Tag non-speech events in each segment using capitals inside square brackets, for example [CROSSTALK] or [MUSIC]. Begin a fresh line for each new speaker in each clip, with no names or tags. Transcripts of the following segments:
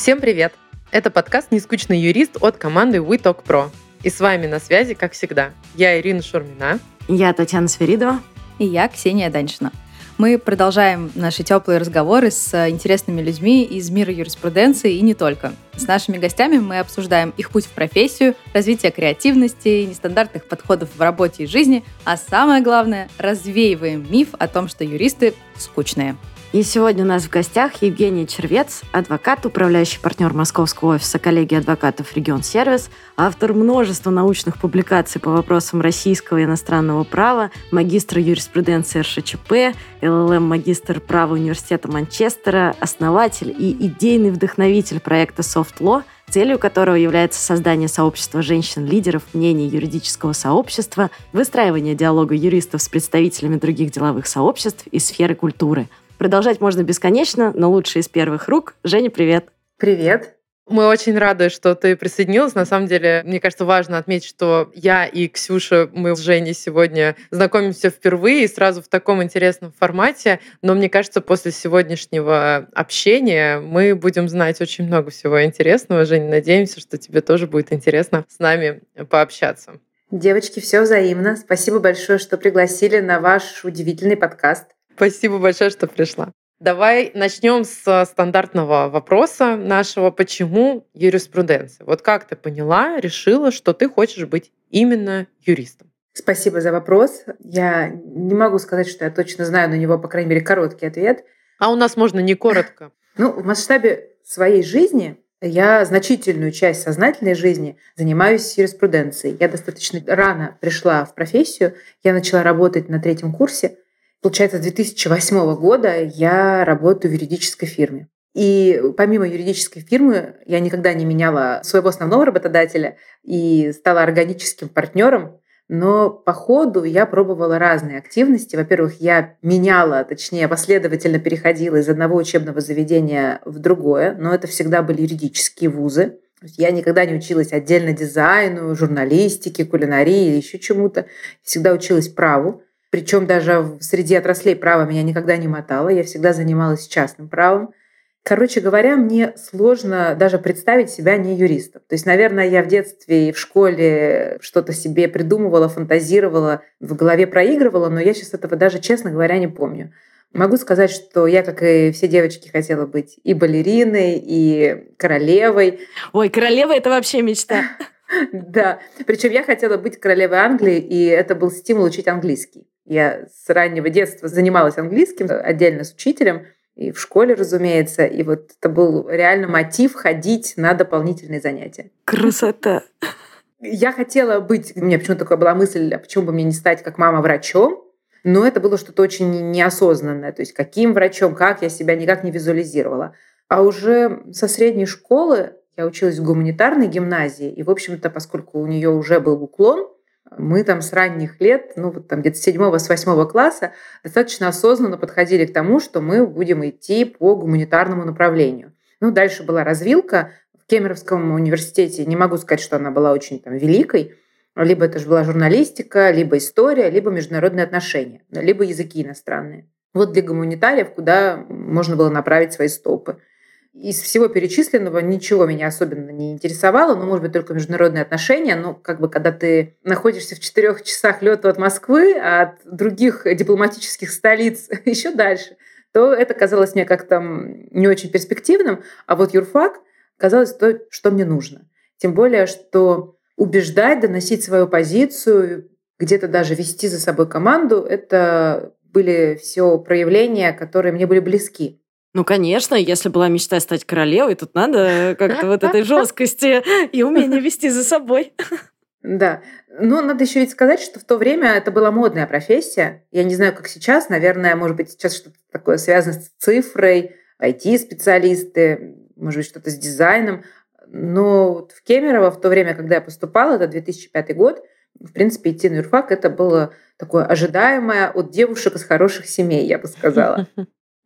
Всем привет! Это подкаст «Нескучный юрист» от команды We Talk Pro. И с вами на связи, как всегда, я Ирина Шурмина.
Я Татьяна Сверидова.
И я Ксения Даньшина. Мы продолжаем наши теплые разговоры с интересными людьми из мира юриспруденции и не только. С нашими гостями мы обсуждаем их путь в профессию, развитие креативности, нестандартных подходов в работе и жизни, а самое главное, развеиваем миф о том, что юристы скучные.
И сегодня у нас в гостях Евгений Червец, адвокат, управляющий партнер Московского офиса коллегии адвокатов «Регион Сервис», автор множества научных публикаций по вопросам российского и иностранного права, магистр юриспруденции РШЧП, ЛЛМ-магистр права университета Манчестера, основатель и идейный вдохновитель проекта Soft Law, целью которого является создание сообщества женщин-лидеров мнений юридического сообщества, выстраивание диалога юристов с представителями других деловых сообществ и сферы культуры – Продолжать можно бесконечно, но лучше из первых рук. Женя, привет.
Привет. Мы очень рады, что ты присоединилась. На самом деле, мне кажется, важно отметить, что я и Ксюша, мы с Женей сегодня знакомимся впервые и сразу в таком интересном формате. Но мне кажется, после сегодняшнего общения мы будем знать очень много всего интересного. Женя, надеемся, что тебе тоже будет интересно с нами пообщаться.
Девочки, все взаимно. Спасибо большое, что пригласили на ваш удивительный подкаст.
Спасибо большое, что пришла. Давай начнем с стандартного вопроса нашего. Почему юриспруденция? Вот как ты поняла, решила, что ты хочешь быть именно юристом?
Спасибо за вопрос. Я не могу сказать, что я точно знаю на него, по крайней мере, короткий ответ.
А у нас можно не коротко.
Ну, в масштабе своей жизни я значительную часть сознательной жизни занимаюсь юриспруденцией. Я достаточно рано пришла в профессию. Я начала работать на третьем курсе – Получается, с 2008 года я работаю в юридической фирме. И помимо юридической фирмы я никогда не меняла своего основного работодателя и стала органическим партнером. Но по ходу я пробовала разные активности. Во-первых, я меняла, точнее, последовательно переходила из одного учебного заведения в другое, но это всегда были юридические вузы. Я никогда не училась отдельно дизайну, журналистике, кулинарии или еще чему-то. Всегда училась праву. Причем даже среди отраслей права меня никогда не мотало. Я всегда занималась частным правом. Короче говоря, мне сложно даже представить себя не юристом. То есть, наверное, я в детстве и в школе что-то себе придумывала, фантазировала, в голове проигрывала, но я сейчас этого даже, честно говоря, не помню. Могу сказать, что я, как и все девочки, хотела быть и балериной, и королевой.
Ой, королева — это вообще мечта. [LAUGHS]
Да, причем я хотела быть королевой Англии, и это был стимул учить английский. Я с раннего детства занималась английским отдельно с учителем, и в школе, разумеется. И вот это был реально мотив ходить на дополнительные занятия.
Красота!
Я хотела быть, у меня почему-то такая была мысль, а почему бы мне не стать как мама врачом, но это было что-то очень неосознанное. То есть каким врачом, как, я себя никак не визуализировала. А уже со средней школы я училась в гуманитарной гимназии, и, в общем-то, поскольку у нее уже был уклон, мы там с ранних лет, ну вот там где-то с седьмого, с восьмого класса достаточно осознанно подходили к тому, что мы будем идти по гуманитарному направлению. Ну, дальше была развилка. В Кемеровском университете не могу сказать, что она была очень там великой. Либо это же была журналистика, либо история, либо международные отношения, либо языки иностранные. Вот для гуманитариев, куда можно было направить свои стопы. Из всего перечисленного ничего меня особенно не интересовало, ну, может быть, только международные отношения, но как бы когда ты находишься в четырех часах лета от Москвы, а от других дипломатических столиц [LAUGHS] еще дальше, то это казалось мне как-то не очень перспективным, а вот юрфак казалось то, что мне нужно. Тем более, что убеждать, доносить свою позицию, где-то даже вести за собой команду, это были все проявления, которые мне были близки.
Ну, конечно, если была мечта стать королевой, тут надо как-то вот этой жесткости и умения вести за собой.
Да. Но надо еще ведь сказать, что в то время это была модная профессия. Я не знаю, как сейчас. Наверное, может быть, сейчас что-то такое связано с цифрой, IT-специалисты, может быть, что-то с дизайном. Но в Кемерово в то время, когда я поступала, это 2005 год, в принципе, идти на юрфак это было такое ожидаемое от девушек из хороших семей, я бы сказала.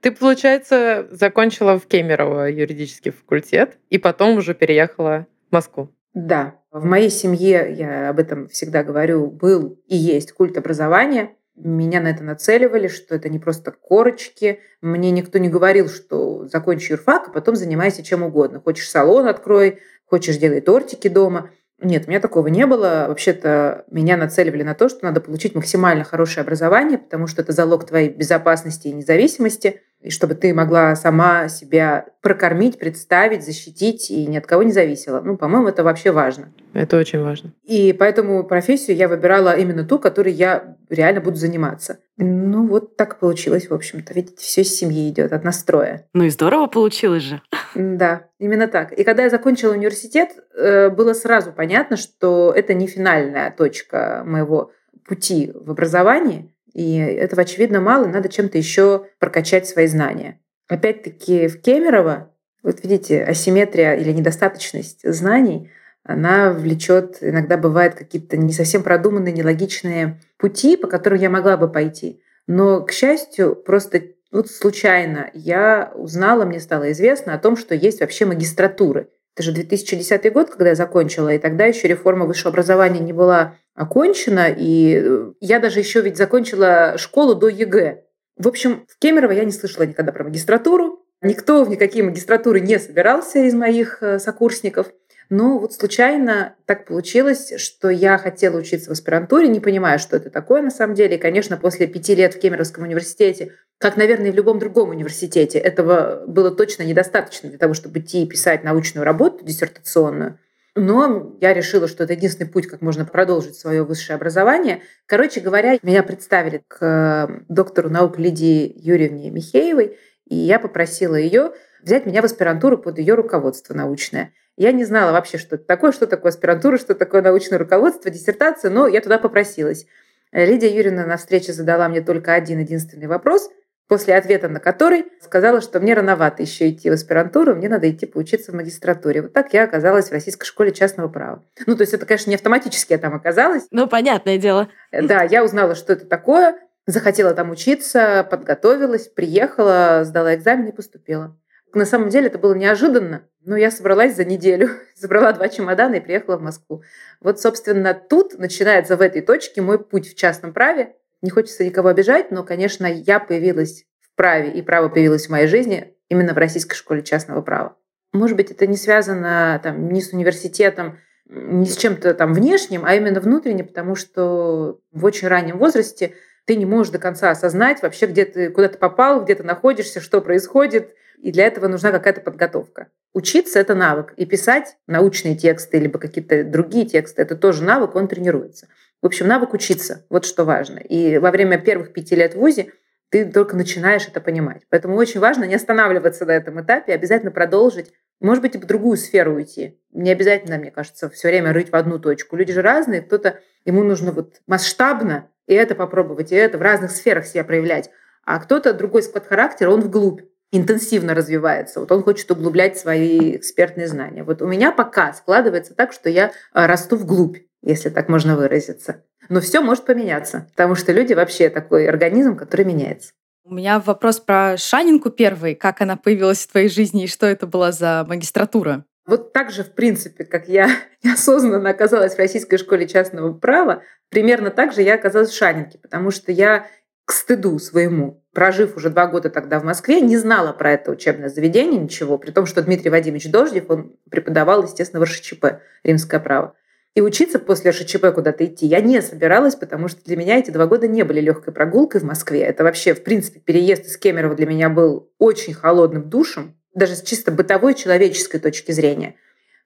Ты, получается, закончила в Кемерово юридический факультет и потом уже переехала в Москву.
Да. В моей семье, я об этом всегда говорю, был и есть культ образования. меня на это нацеливали, что это не просто корочки. Мне никто не говорил, что закончи юрфак, а потом занимайся чем угодно. Хочешь салон открой, хочешь делай тортики дома. Нет, у меня такого не было. Вообще-то меня нацеливали на то, что надо получить максимально хорошее образование, потому что это залог твоей безопасности и независимости и чтобы ты могла сама себя прокормить, представить, защитить и ни от кого не зависела. Ну, по-моему, это вообще важно.
Это очень важно.
И поэтому профессию я выбирала именно ту, которой я реально буду заниматься. Ну, вот так получилось, в общем-то. Видите, все с семьи идет, от настроя.
Ну и здорово получилось же.
Да, именно так. И когда я закончила университет, э, было сразу понятно, что это не финальная точка моего пути в образовании, и этого, очевидно, мало, надо чем-то еще прокачать свои знания. Опять-таки в Кемерово, вот видите, асимметрия или недостаточность знаний, она влечет, иногда бывает какие-то не совсем продуманные, нелогичные пути, по которым я могла бы пойти. Но, к счастью, просто вот случайно я узнала, мне стало известно о том, что есть вообще магистратуры. Это же 2010 год, когда я закончила, и тогда еще реформа высшего образования не была окончена, и э, я даже еще ведь закончила школу до ЕГЭ. В общем, в Кемерово я не слышала никогда про магистратуру. Никто в никакие магистратуры не собирался из моих э, сокурсников. Но вот случайно так получилось, что я хотела учиться в аспирантуре, не понимая, что это такое на самом деле. И, конечно, после пяти лет в Кемеровском университете, как, наверное, и в любом другом университете, этого было точно недостаточно для того, чтобы идти и писать научную работу диссертационную. Но я решила, что это единственный путь, как можно продолжить свое высшее образование. Короче говоря, меня представили к доктору наук Лидии Юрьевне Михеевой, и я попросила ее взять меня в аспирантуру под ее руководство научное. Я не знала вообще, что это такое, что такое аспирантура, что такое научное руководство, диссертация, но я туда попросилась. Лидия Юрьевна на встрече задала мне только один единственный вопрос – после ответа на который сказала, что мне рановато еще идти в аспирантуру, мне надо идти поучиться в магистратуре. Вот так я оказалась в Российской школе частного права. Ну, то есть это, конечно, не автоматически я там оказалась.
Ну, понятное дело.
Да, я узнала, что это такое, захотела там учиться, подготовилась, приехала, сдала экзамен и поступила. На самом деле это было неожиданно, но я собралась за неделю, [LAUGHS] собрала два чемодана и приехала в Москву. Вот, собственно, тут начинается в этой точке мой путь в частном праве, не хочется никого обижать, но, конечно, я появилась в праве, и право появилось в моей жизни именно в Российской школе частного права. Может быть, это не связано там, ни с университетом, ни с чем-то там внешним, а именно внутренне, потому что в очень раннем возрасте ты не можешь до конца осознать вообще, где ты, куда ты попал, где ты находишься, что происходит, и для этого нужна какая-то подготовка. Учиться — это навык, и писать научные тексты, либо какие-то другие тексты — это тоже навык, он тренируется. В общем, навык учиться, вот что важно. И во время первых пяти лет в ВУЗе ты только начинаешь это понимать. Поэтому очень важно не останавливаться на этом этапе, обязательно продолжить, может быть, и в другую сферу уйти. Не обязательно, мне кажется, все время рыть в одну точку. Люди же разные, кто-то, ему нужно вот масштабно и это попробовать, и это в разных сферах себя проявлять. А кто-то другой склад характера, он вглубь интенсивно развивается. Вот он хочет углублять свои экспертные знания. Вот у меня пока складывается так, что я а, расту вглубь если так можно выразиться. Но все может поменяться, потому что люди вообще такой организм, который меняется.
У меня вопрос про Шанинку первый. Как она появилась в твоей жизни и что это была за магистратура?
Вот так же, в принципе, как я [LAUGHS] неосознанно оказалась в Российской школе частного права, примерно так же я оказалась в Шанинке, потому что я к стыду своему, прожив уже два года тогда в Москве, не знала про это учебное заведение ничего, при том, что Дмитрий Вадимович Дождев, он преподавал, естественно, в РШЧП, римское право. И учиться после РШЧП куда-то идти я не собиралась, потому что для меня эти два года не были легкой прогулкой в Москве. Это вообще, в принципе, переезд из Кемерово для меня был очень холодным душем, даже с чисто бытовой человеческой точки зрения.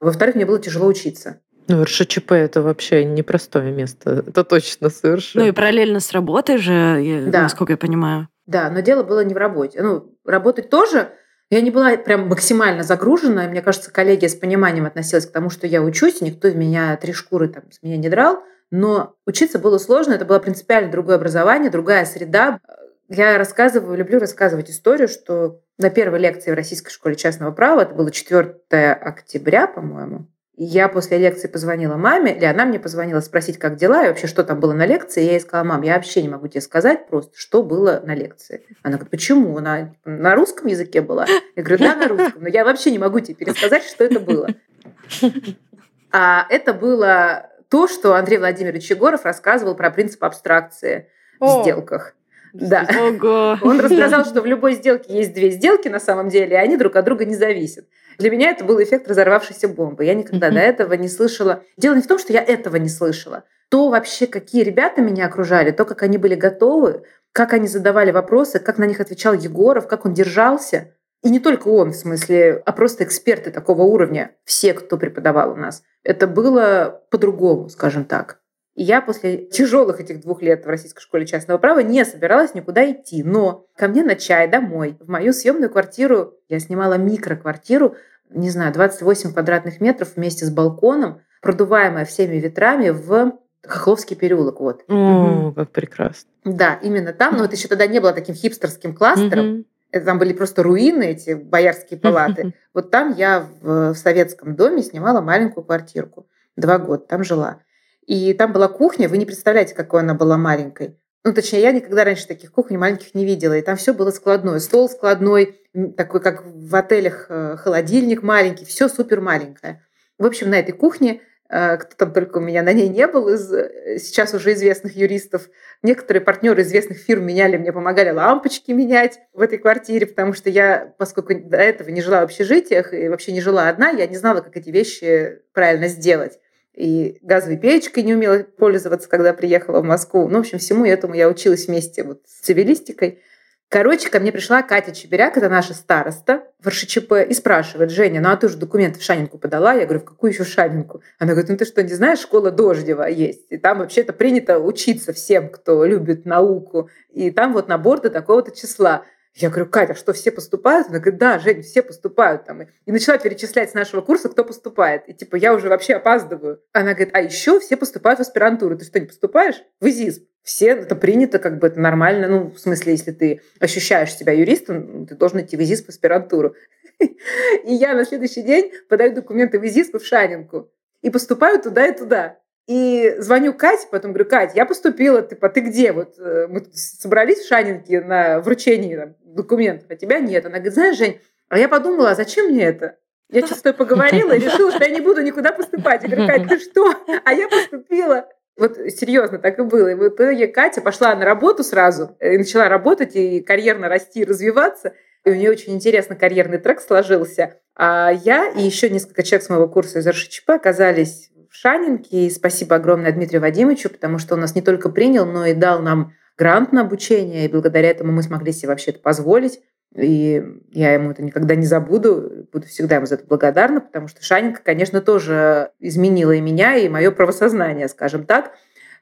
Во-вторых, мне было тяжело учиться.
Ну, РШЧП — это вообще непростое место. Это точно совершенно.
Ну и параллельно с работой же, да. насколько я понимаю.
Да, но дело было не в работе. Ну, работать тоже я не была прям максимально загружена. Мне кажется, коллеги с пониманием относились к тому, что я учусь, и никто меня три шкуры там, с меня не драл. Но учиться было сложно, это было принципиально другое образование, другая среда. Я рассказываю, люблю рассказывать историю, что на первой лекции в Российской школе частного права, это было 4 октября, по-моему, я после лекции позвонила маме, или она мне позвонила спросить, как дела, и вообще, что там было на лекции. Я ей сказала, мам, я вообще не могу тебе сказать просто, что было на лекции. Она говорит, почему? Она на русском языке была? Я говорю, да, на русском, но я вообще не могу тебе пересказать, что это было. А это было то, что Андрей Владимирович Егоров рассказывал про принцип абстракции. в сделках. Да.
Ого.
Он рассказал, что в любой сделке есть две сделки на самом деле, и они друг от друга не зависят. Для меня это был эффект разорвавшейся бомбы. Я никогда до этого не слышала. Дело не в том, что я этого не слышала. То вообще, какие ребята меня окружали, то, как они были готовы, как они задавали вопросы, как на них отвечал Егоров, как он держался. И не только он, в смысле, а просто эксперты такого уровня, все, кто преподавал у нас. Это было по-другому, скажем так. И я после тяжелых этих двух лет в Российской школе частного права не собиралась никуда идти. Но ко мне на чай домой, в мою съемную квартиру, я снимала микроквартиру, не знаю, 28 квадратных метров вместе с балконом, продуваемая всеми ветрами в Хохловский переулок. Вот.
О, как прекрасно.
Да, именно там. Но это еще тогда не было таким хипстерским кластером. Это там были просто руины, эти боярские палаты. Вот там я в, в советском доме снимала маленькую квартирку. Два года там жила. И там была кухня, вы не представляете, какой она была маленькой. Ну, точнее, я никогда раньше таких кухонь маленьких не видела. И там все было складное. Стол складной, такой, как в отелях, э, холодильник маленький, все супер маленькое. В общем, на этой кухне э, кто там только у меня на ней не был из э, сейчас уже известных юристов. Некоторые партнеры известных фирм меняли, мне помогали лампочки менять в этой квартире, потому что я, поскольку до этого не жила в общежитиях и вообще не жила одна, я не знала, как эти вещи правильно сделать и газовой печкой не умела пользоваться, когда приехала в Москву. Ну, в общем, всему этому я училась вместе вот с цивилистикой. Короче, ко мне пришла Катя Чебиряк, это наша староста в РШЧП, и спрашивает, Женя, ну а ты же документы в Шанинку подала? Я говорю, в какую еще Шанинку? Она говорит, ну ты что, не знаешь, школа Дождева есть. И там вообще-то принято учиться всем, кто любит науку. И там вот набор до такого-то числа. Я говорю, Катя, что все поступают? Она говорит, да, Жень, все поступают. Там. И начала перечислять с нашего курса, кто поступает. И типа, я уже вообще опаздываю. Она говорит, а еще все поступают в аспирантуру. Ты что, не поступаешь? В ИЗИС. Все, это принято, как бы это нормально. Ну, в смысле, если ты ощущаешь себя юристом, ты должен идти в ИЗИС в аспирантуру. [LAUGHS] И я на следующий день подаю документы в ИЗИС в Шанинку. И поступаю туда и туда. И звоню Кате, потом говорю, Кать, я поступила, типа, ты где? Вот э, мы собрались в Шанинке на вручение там, документов, а тебя нет. Она говорит, знаешь, Жень, а я подумала, а зачем мне это? Я тобой поговорила и решила, что я не буду никуда поступать. Я говорю, Катя, ты что? А я поступила. Вот серьезно, так и было. И в итоге Катя пошла на работу сразу, и начала работать и карьерно расти, развиваться. И у нее очень интересно карьерный трек сложился. А я и еще несколько человек с моего курса из РШЧП оказались Шанинке. И спасибо огромное Дмитрию Вадимовичу, потому что он нас не только принял, но и дал нам грант на обучение, и благодаря этому мы смогли себе вообще это позволить. И я ему это никогда не забуду, буду всегда ему за это благодарна, потому что Шанинка, конечно, тоже изменила и меня, и мое правосознание, скажем так.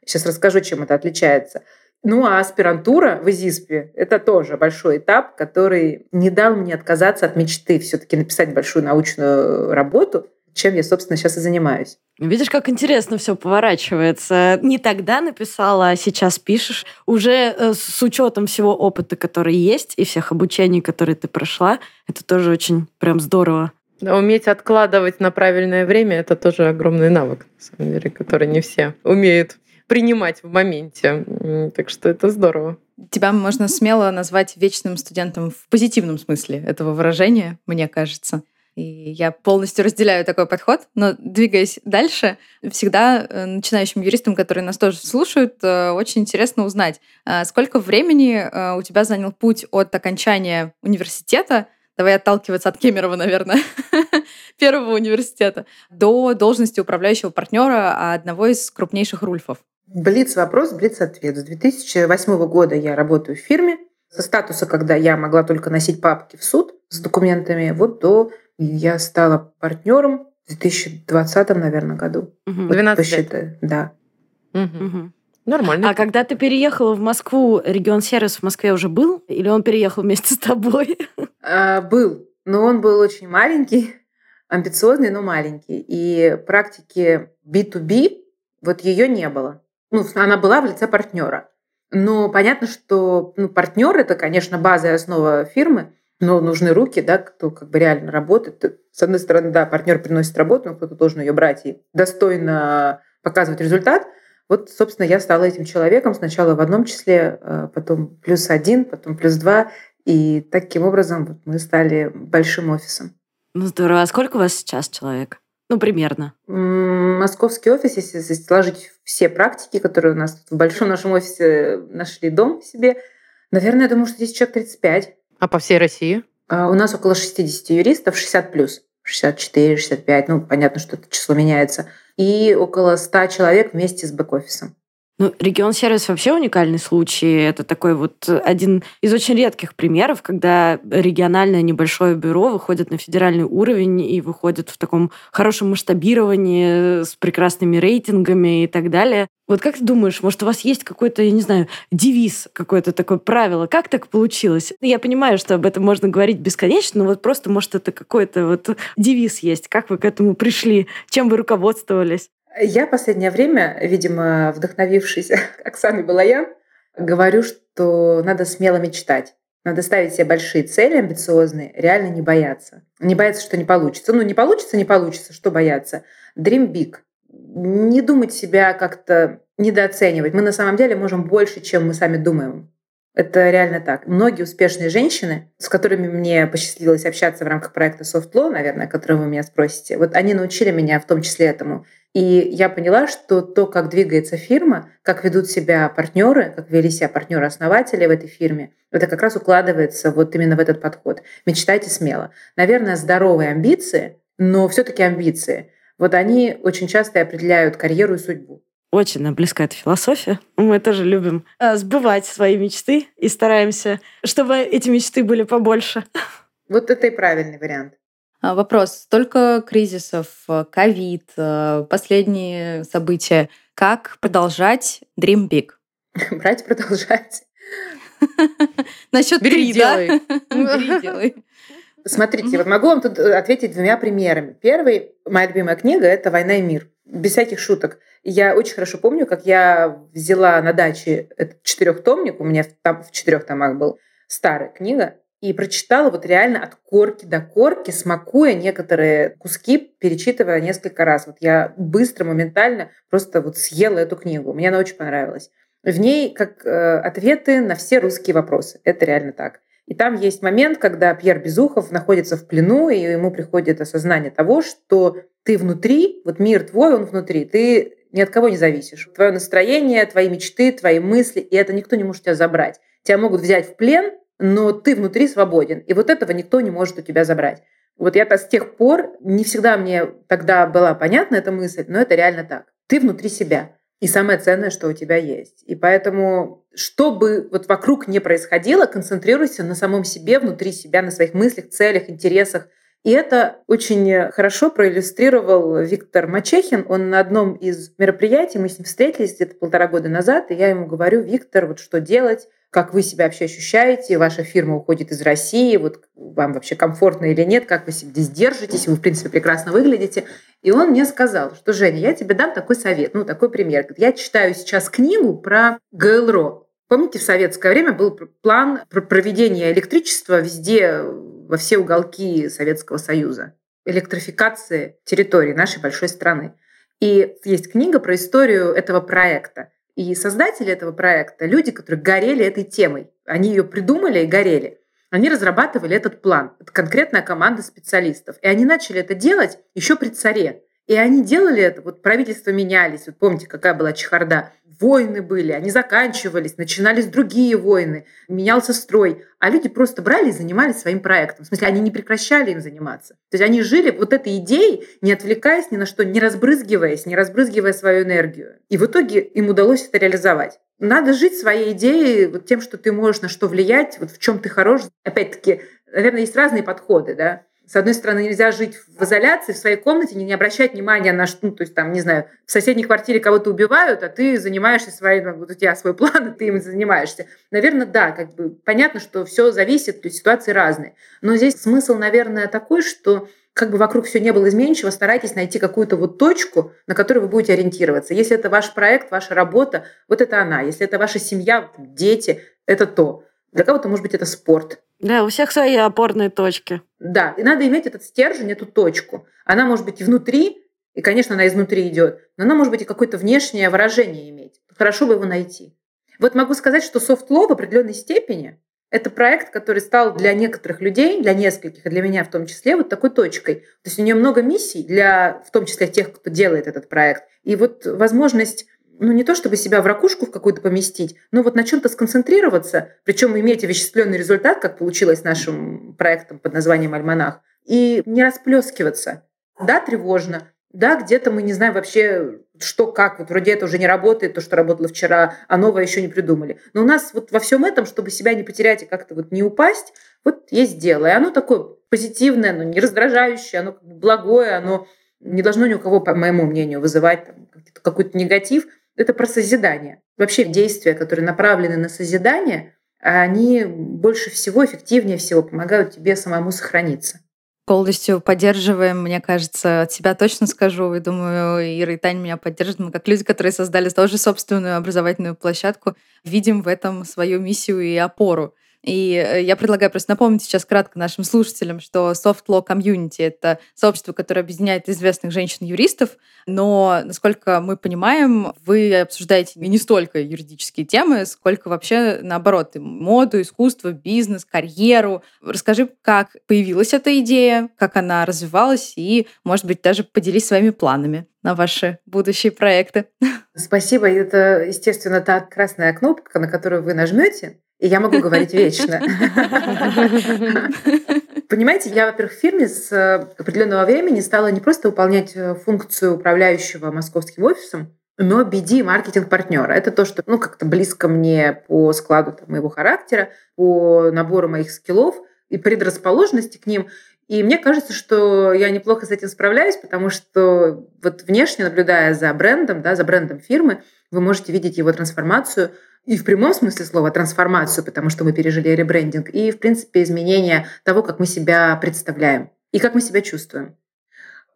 Сейчас расскажу, чем это отличается. Ну, а аспирантура в ИЗИСПе – это тоже большой этап, который не дал мне отказаться от мечты все-таки написать большую научную работу, чем я, собственно, сейчас и занимаюсь.
Видишь, как интересно все поворачивается. Не тогда написала, а сейчас пишешь. Уже э, с учетом всего опыта, который есть, и всех обучений, которые ты прошла, это тоже очень прям здорово.
Да, уметь откладывать на правильное время это тоже огромный навык, на самом деле, который не все умеют принимать в моменте. Так что это здорово.
Тебя можно смело назвать вечным студентом в позитивном смысле этого выражения, мне кажется. И я полностью разделяю такой подход, но двигаясь дальше, всегда э, начинающим юристам, которые нас тоже слушают, э, очень интересно узнать, а сколько времени э, у тебя занял путь от окончания университета, давай отталкиваться от Кемерово, наверное, [LAUGHS] первого университета, до должности управляющего партнера одного из крупнейших рульфов.
Блиц вопрос, блиц ответ. С 2008 года я работаю в фирме. Со статуса, когда я могла только носить папки в суд с документами, вот до я стала партнером в 2020, наверное, году.
Угу. 12 лет.
Да.
Угу. Нормально.
А когда ты переехала в Москву, регион сервис в Москве уже был? Или он переехал вместе с тобой? [LAUGHS]
А, был. Но он был очень маленький, [LAUGHS] амбициозный, но маленький. И практики B2B, вот ее не было. Ну, она была в лице партнера. Но понятно, что ну, партнер это, конечно, база и основа фирмы, но нужны руки, да, кто как бы реально работает. С одной стороны, да, партнер приносит работу, но кто-то должен ее брать и достойно показывать результат. Вот, собственно, я стала этим человеком сначала в одном числе, а потом плюс один, потом плюс два. И таким образом вот мы стали большим офисом.
Ну здорово. А сколько у вас сейчас человек? Ну, примерно.
Московский офис, если сложить все практики, которые у нас в большом нашем офисе нашли дом себе, наверное, я думаю, что здесь человек 35.
А по всей России?
А у нас около 60 юристов, 60 плюс. 64, 65, ну, понятно, что это число меняется. И около 100 человек вместе с бэк-офисом.
Ну, регион сервис вообще уникальный случай. Это такой вот один из очень редких примеров, когда региональное небольшое бюро выходит на федеральный уровень и выходит в таком хорошем масштабировании с прекрасными рейтингами и так далее. Вот как ты думаешь, может, у вас есть какой-то, я не знаю, девиз, какое-то такое правило? Как так получилось? Я понимаю, что об этом можно говорить бесконечно, но вот просто, может, это какой-то вот девиз есть. Как вы к этому пришли? Чем вы руководствовались?
Я последнее время, видимо, вдохновившись [LAUGHS] Оксаной Балаян, говорю, что надо смело мечтать. Надо ставить себе большие цели, амбициозные, реально не бояться. Не бояться, что не получится. Ну, не получится, не получится, что бояться. Dream big. Не думать себя как-то недооценивать. Мы на самом деле можем больше, чем мы сами думаем. Это реально так. Многие успешные женщины, с которыми мне посчастливилось общаться в рамках проекта Soft Law, наверное, о котором вы меня спросите, вот они научили меня в том числе этому. И я поняла, что то, как двигается фирма, как ведут себя партнеры, как вели себя партнеры-основатели в этой фирме, это как раз укладывается вот именно в этот подход. Мечтайте смело. Наверное, здоровые амбиции, но все-таки амбиции. Вот они очень часто определяют карьеру и судьбу.
Очень нам близка эта философия. Мы тоже любим э, сбывать свои мечты и стараемся, чтобы эти мечты были побольше.
Вот это и правильный вариант.
А, вопрос. Столько кризисов, э, ковид, э, последние события. Как продолжать Dream Big? [LAUGHS]
Брать, продолжать. [LAUGHS]
Насчет три, да? [LAUGHS] Бери,
делай. Смотрите, вот могу вам тут ответить двумя примерами. Первый, моя любимая книга, это «Война и мир» без всяких шуток. Я очень хорошо помню, как я взяла на даче этот четырехтомник, у меня там в четырех томах был старая книга, и прочитала вот реально от корки до корки, смакуя некоторые куски, перечитывая несколько раз. Вот я быстро, моментально просто вот съела эту книгу. Мне она очень понравилась. В ней как э, ответы на все русские вопросы. Это реально так. И там есть момент, когда Пьер Безухов находится в плену, и ему приходит осознание того, что ты внутри, вот мир твой, он внутри, ты ни от кого не зависишь. Твое настроение, твои мечты, твои мысли, и это никто не может тебя забрать. Тебя могут взять в плен, но ты внутри свободен. И вот этого никто не может у тебя забрать. Вот я с тех пор, не всегда мне тогда была понятна эта мысль, но это реально так. Ты внутри себя. И самое ценное, что у тебя есть. И поэтому, что бы вот вокруг не происходило, концентрируйся на самом себе, внутри себя, на своих мыслях, целях, интересах, и это очень хорошо проиллюстрировал Виктор Мачехин. Он на одном из мероприятий, мы с ним встретились где-то полтора года назад, и я ему говорю, Виктор, вот что делать, как вы себя вообще ощущаете, ваша фирма уходит из России, вот вам вообще комфортно или нет, как вы себя здесь держитесь, вы, в принципе, прекрасно выглядите. И он мне сказал, что, Женя, я тебе дам такой совет, ну, такой пример. Я читаю сейчас книгу про ГЛРО. Помните, в советское время был план проведения электричества везде во все уголки Советского Союза, электрификации территории нашей большой страны. И есть книга про историю этого проекта. И создатели этого проекта, люди, которые горели этой темой, они ее придумали и горели, они разрабатывали этот план. Это конкретная команда специалистов. И они начали это делать еще при царе. И они делали это, вот правительства менялись, вот помните, какая была чехарда, войны были, они заканчивались, начинались другие войны, менялся строй, а люди просто брали и занимались своим проектом. В смысле, они не прекращали им заниматься. То есть они жили вот этой идеей, не отвлекаясь ни на что, не разбрызгиваясь, не разбрызгивая свою энергию. И в итоге им удалось это реализовать. Надо жить своей идеей, вот тем, что ты можешь на что влиять, вот в чем ты хорош. Опять-таки, наверное, есть разные подходы, да. С одной стороны, нельзя жить в изоляции, в своей комнате, не, не обращать внимания на что, ну, то есть там, не знаю, в соседней квартире кого-то убивают, а ты занимаешься своим, вот у тебя свой план, и [LAUGHS] ты им занимаешься. Наверное, да, как бы понятно, что все зависит, то есть ситуации разные. Но здесь смысл, наверное, такой, что как бы вокруг все не было изменчиво, старайтесь найти какую-то вот точку, на которую вы будете ориентироваться. Если это ваш проект, ваша работа, вот это она. Если это ваша семья, дети, это то. Для кого-то, может быть, это спорт.
Да, у всех свои опорные точки.
Да, и надо иметь этот стержень, эту точку. Она может быть и внутри, и, конечно, она изнутри идет, но она может быть и какое-то внешнее выражение иметь. Хорошо бы его найти. Вот могу сказать, что софт-ло в определенной степени Это проект, который стал для некоторых людей, для нескольких, и для меня в том числе, вот такой точкой. То есть у нее много миссий, для, в том числе тех, кто делает этот проект. И вот возможность ну, не то чтобы себя в ракушку в какую-то поместить, но вот на чем-то сконцентрироваться, причем иметь овеществленный результат, как получилось нашим проектом под названием «Альманах», и не расплескиваться. Да, тревожно, да, где-то мы не знаем вообще, что как. Вот вроде это уже не работает, то, что работало вчера, а новое еще не придумали. Но у нас вот во всем этом, чтобы себя не потерять и как-то вот не упасть, вот есть дело. И оно такое позитивное, оно не раздражающее, оно благое, оно не должно ни у кого, по моему мнению, вызывать какой-то негатив. Это про созидание. Вообще действия, которые направлены на созидание, они больше всего, эффективнее всего помогают тебе самому сохраниться.
Полностью поддерживаем, мне кажется, от себя точно скажу, и думаю, Ира и Таня меня поддержат. Мы как люди, которые создали тоже собственную образовательную площадку, видим в этом свою миссию и опору. И э, я предлагаю просто напомнить сейчас кратко нашим слушателям, что Soft Law Community — это сообщество, которое объединяет известных женщин-юристов, но, насколько мы понимаем, вы обсуждаете не столько юридические темы, сколько вообще, наоборот, моду, искусство, бизнес, карьеру. Расскажи, как появилась эта идея, как она развивалась, и, может быть, даже поделись своими планами на ваши будущие проекты.
Спасибо. Это, естественно, та красная кнопка, на которую вы нажмете, и я могу говорить вечно. [LAUGHS] Понимаете, я, во-первых, в фирме с э, определенного времени стала не просто выполнять э, функцию управляющего московским офисом, но BD маркетинг-партнера. Это то, что ну, как-то близко мне по складу там, моего характера, по набору моих скиллов и предрасположенности к ним. И мне кажется, что я неплохо с этим справляюсь, потому что вот внешне, наблюдая за брендом, да, за брендом фирмы, вы можете видеть его трансформацию – и в прямом смысле слова трансформацию, потому что мы пережили ребрендинг, и, в принципе, изменение того, как мы себя представляем и как мы себя чувствуем.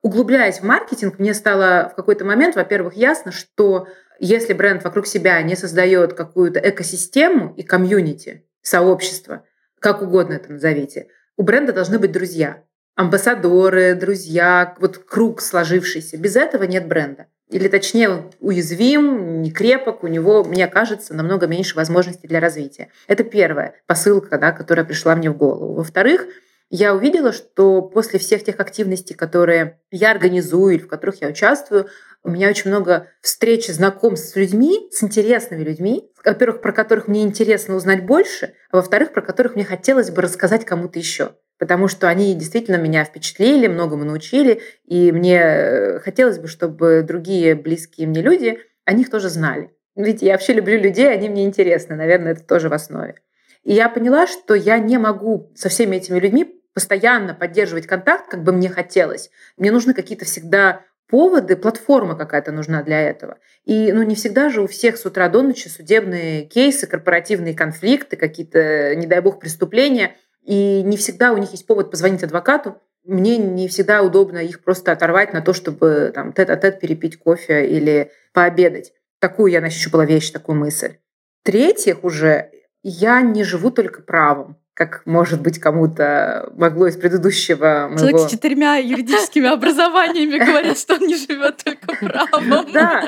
Углубляясь в маркетинг, мне стало в какой-то момент, во-первых, ясно, что если бренд вокруг себя не создает какую-то экосистему и комьюнити, сообщество, как угодно это назовите, у бренда должны быть друзья, амбассадоры, друзья, вот круг сложившийся. Без этого нет бренда или точнее уязвим, не крепок, у него, мне кажется, намного меньше возможностей для развития. Это первая посылка, да, которая пришла мне в голову. Во-вторых, я увидела, что после всех тех активностей, которые я организую или в которых я участвую, у меня очень много встреч и знакомств с людьми, с интересными людьми, во-первых, про которых мне интересно узнать больше, а во-вторых, про которых мне хотелось бы рассказать кому-то еще потому что они действительно меня впечатлили, многому научили, и мне э, хотелось бы, чтобы другие близкие мне люди о них тоже знали. Ведь я вообще люблю людей, они мне интересны, наверное, это тоже в основе. И я поняла, что я не могу со всеми этими людьми постоянно поддерживать контакт, как бы мне хотелось. Мне нужны какие-то всегда поводы, платформа какая-то нужна для этого. И ну, не всегда же у всех с утра до ночи судебные кейсы, корпоративные конфликты, какие-то, не дай бог, преступления – и не всегда у них есть повод позвонить адвокату. Мне не всегда удобно их просто оторвать на то, чтобы там тет-а-тет перепить кофе или пообедать. Такую я нащупала вещь, такую мысль. третьих уже, я не живу только правом как, может быть, кому-то могло из предыдущего моего...
Человек с четырьмя юридическими [LAUGHS] образованиями говорит, что он не живет только правом.
Да.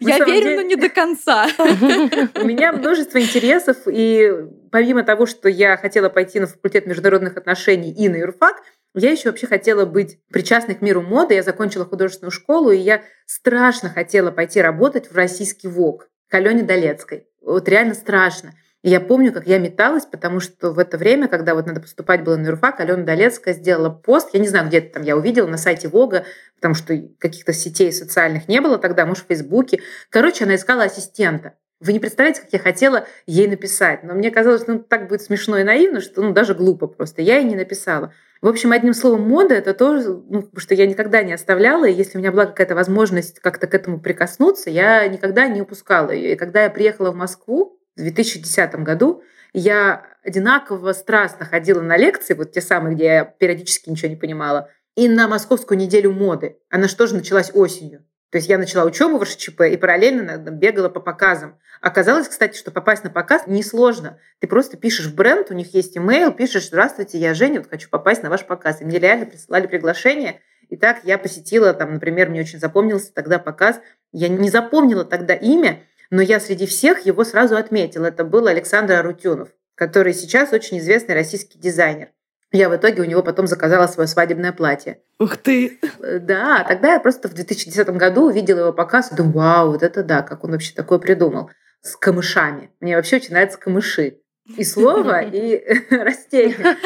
Я верю, но не до конца. [LAUGHS]
У меня множество интересов, и помимо того, что я хотела пойти на факультет международных отношений и на юрфак, я еще вообще хотела быть причастной к миру моды. Я закончила художественную школу, и я страшно хотела пойти работать в российский ВОК к Алене Долецкой. Вот реально страшно. И я помню, как я металась, потому что в это время, когда вот надо поступать было на юрфак, Алена Долецкая сделала пост, я не знаю, где-то там я увидела, на сайте Вога, потому что каких-то сетей социальных не было тогда, может, в Фейсбуке. Короче, она искала ассистента. Вы не представляете, как я хотела ей написать. Но мне казалось, ну, так будет смешно и наивно, что ну, даже глупо просто. Я ей не написала. В общем, одним словом, мода — это то, ну, что я никогда не оставляла. И если у меня была какая-то возможность как-то к этому прикоснуться, я никогда не упускала ее. И когда я приехала в Москву, в 2010 году я одинаково страстно ходила на лекции, вот те самые, где я периодически ничего не понимала, и на Московскую неделю моды. Она же началась осенью. То есть я начала учебу в РШЧП и параллельно бегала по показам. Оказалось, кстати, что попасть на показ несложно. Ты просто пишешь в бренд, у них есть имейл, пишешь «Здравствуйте, я Женя, вот хочу попасть на ваш показ». И мне реально присылали приглашение. И так я посетила, там, например, мне очень запомнился тогда показ. Я не запомнила тогда имя, но я среди всех его сразу отметила. Это был Александр Арутюнов, который сейчас очень известный российский дизайнер. Я в итоге у него потом заказала свое свадебное платье.
Ух ты!
Э, да, тогда я просто в 2010 году увидела его показ и думаю, вау, вот это да, как он вообще такое придумал. С камышами. Мне вообще очень нравятся камыши. И слово, и [LAUGHS] растение.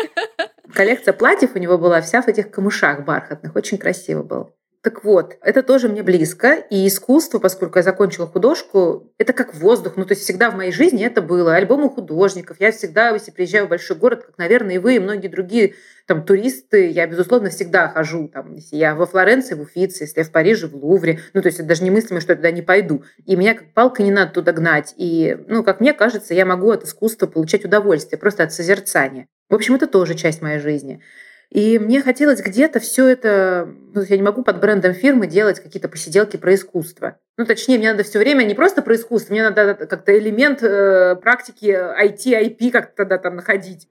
[LAUGHS] Коллекция платьев у него была вся в этих камышах бархатных. Очень красиво было. Так вот, это тоже мне близко. И искусство, поскольку я закончила художку, это как воздух. Ну, то есть всегда в моей жизни это было. Альбомы художников. Я всегда, если приезжаю в большой город, как, наверное, и вы, и многие другие там туристы, я, безусловно, всегда хожу. Там, если я во Флоренции, в Уфице, если я в Париже, в Лувре. Ну, то есть это даже немыслимо, что я туда не пойду. И меня как палка не надо туда гнать. И, ну, как мне кажется, я могу от искусства получать удовольствие, просто от созерцания. В общем, это тоже часть моей жизни. И мне хотелось где-то все это, ну, я не могу под брендом фирмы делать какие-то посиделки про искусство. Ну, точнее, мне надо все время не просто про искусство, мне надо как-то элемент э, практики IT, IP как-то тогда там находить.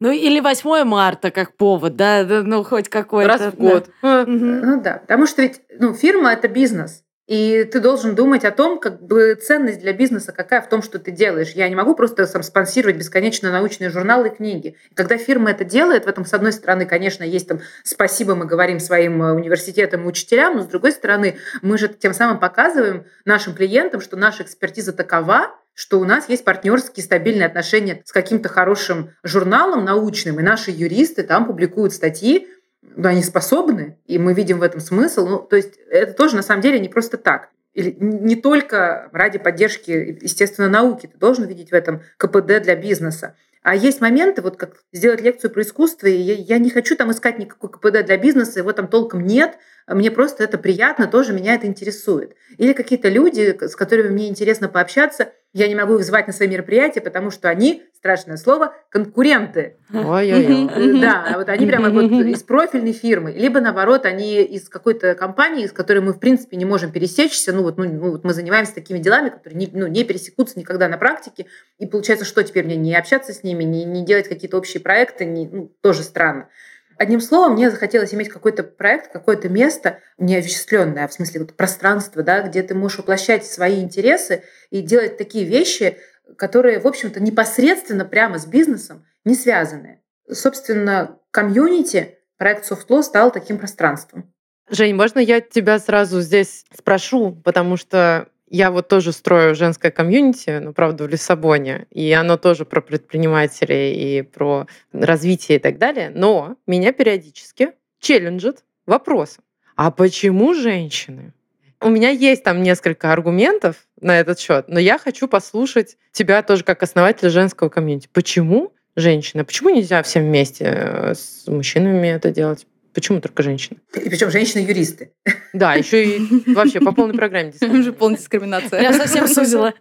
Ну, или 8 марта как повод, да, ну, хоть какой-то.
Раз в год. Да.
Ну, да, потому что ведь ну, фирма – это бизнес. И ты должен думать о том, как бы ценность для бизнеса какая в том, что ты делаешь. Я не могу просто сам спонсировать бесконечно научные журналы и книги. Когда фирма это делает, в этом, с одной стороны, конечно, есть там спасибо, мы говорим своим э, университетам и учителям, но с другой стороны, мы же тем самым показываем нашим клиентам, что наша экспертиза такова, что у нас есть партнерские стабильные отношения с каким-то хорошим журналом научным, и наши юристы там публикуют статьи, но они способны, и мы видим в этом смысл. Ну, то есть это тоже на самом деле не просто так. Или не только ради поддержки, естественно, науки. Ты должен видеть в этом КПД для бизнеса. А есть моменты, вот как сделать лекцию про искусство, и я, я не хочу там искать никакой КПД для бизнеса, его там толком нет, мне просто это приятно, тоже меня это интересует. Или какие-то люди, с которыми мне интересно пообщаться, я не могу их звать на свои мероприятия, потому что они, страшное слово, конкуренты.
Ой-ой-ой.
Да, вот они прямо вот из профильной фирмы. Либо, наоборот, они из какой-то компании, с которой мы, в принципе, не можем пересечься. Ну вот, ну, ну, вот мы занимаемся такими делами, которые не, ну, не пересекутся никогда на практике. И получается, что теперь мне не общаться с ними, не, не делать какие-то общие проекты, не, ну, тоже странно. Одним словом, мне захотелось иметь какой-то проект, какое-то место неовеществленное, в смысле вот пространство, да, где ты можешь воплощать свои интересы и делать такие вещи, которые, в общем-то, непосредственно прямо с бизнесом не связаны. Собственно, комьюнити, проект SoftLaw стал таким пространством.
Жень, можно я тебя сразу здесь спрошу, потому что я вот тоже строю женское комьюнити, но, правда, в Лиссабоне, и оно тоже про предпринимателей и про развитие и так далее. Но меня периодически челленджит вопросом, а почему женщины? У меня есть там несколько аргументов на этот счет, но я хочу послушать тебя тоже как основателя женского комьюнити. Почему женщины? Почему нельзя всем вместе э, с мужчинами это делать? Почему только женщины? [LAUGHS]
И причем женщины-юристы.
Да, еще и вообще по полной программе. [LAUGHS]
Уже полная дискриминация.
Я совсем [LAUGHS] сузила.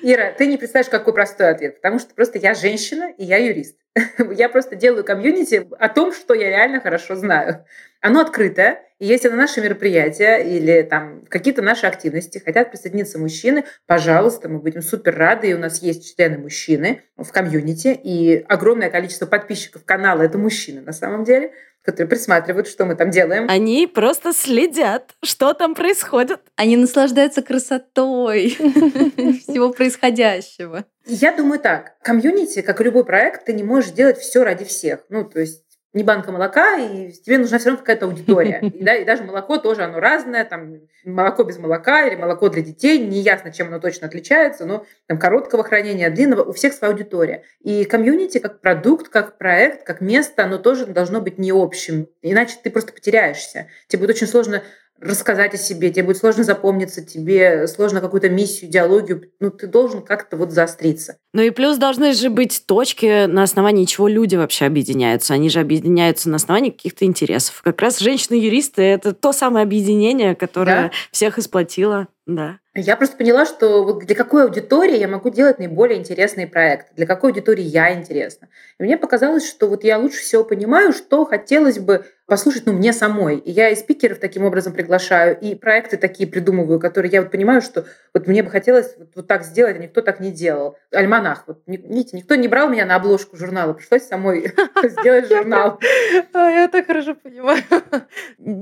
Ира, ты не представляешь, какой простой ответ, потому что просто я женщина и я юрист. Я просто делаю комьюнити о том, что я реально хорошо знаю. Оно открытое, и если на наши мероприятия или там какие-то наши активности хотят присоединиться мужчины, пожалуйста, мы будем супер рады, и у нас есть члены мужчины в комьюнити, и огромное количество подписчиков канала — это мужчины на самом деле — которые присматривают, что мы там делаем.
Они просто следят, что там происходит.
Они наслаждаются красотой [LAUGHS] всего происходящего.
Я думаю так. Комьюнити, как и любой проект, ты не можешь делать все ради всех. Ну, то есть не банка молока, и тебе нужна все равно какая-то аудитория. [LAUGHS] И, да, и даже молоко тоже оно разное, там молоко без молока или молоко для детей, не ясно, чем оно точно отличается, но там короткого хранения, длинного, у всех своя аудитория. И комьюнити как продукт, как проект, как место, оно тоже должно быть не общим, иначе ты просто потеряешься. Тебе будет очень сложно рассказать о себе, тебе будет сложно запомниться, тебе сложно какую-то миссию, идеологию, ну, ты должен как-то вот заостриться.
Ну и плюс должны же быть точки, на основании чего люди вообще объединяются. Они же объединяются на основании каких-то интересов. Как раз женщины-юристы — это то самое объединение, которое да? всех исплатило. Да.
Я просто поняла, что вот для какой аудитории я могу делать наиболее интересный проект, для какой аудитории я интересна. И мне показалось, что вот я лучше всего понимаю, что хотелось бы послушать ну, мне самой. И я и спикеров таким образом приглашаю, и проекты такие придумываю, которые я вот понимаю, что вот мне бы хотелось вот, вот так сделать, а никто так не делал. Альман штанах. Вот, видите, никто не брал меня на обложку журнала, пришлось самой [LAUGHS] сделать журнал.
Я так хорошо понимаю.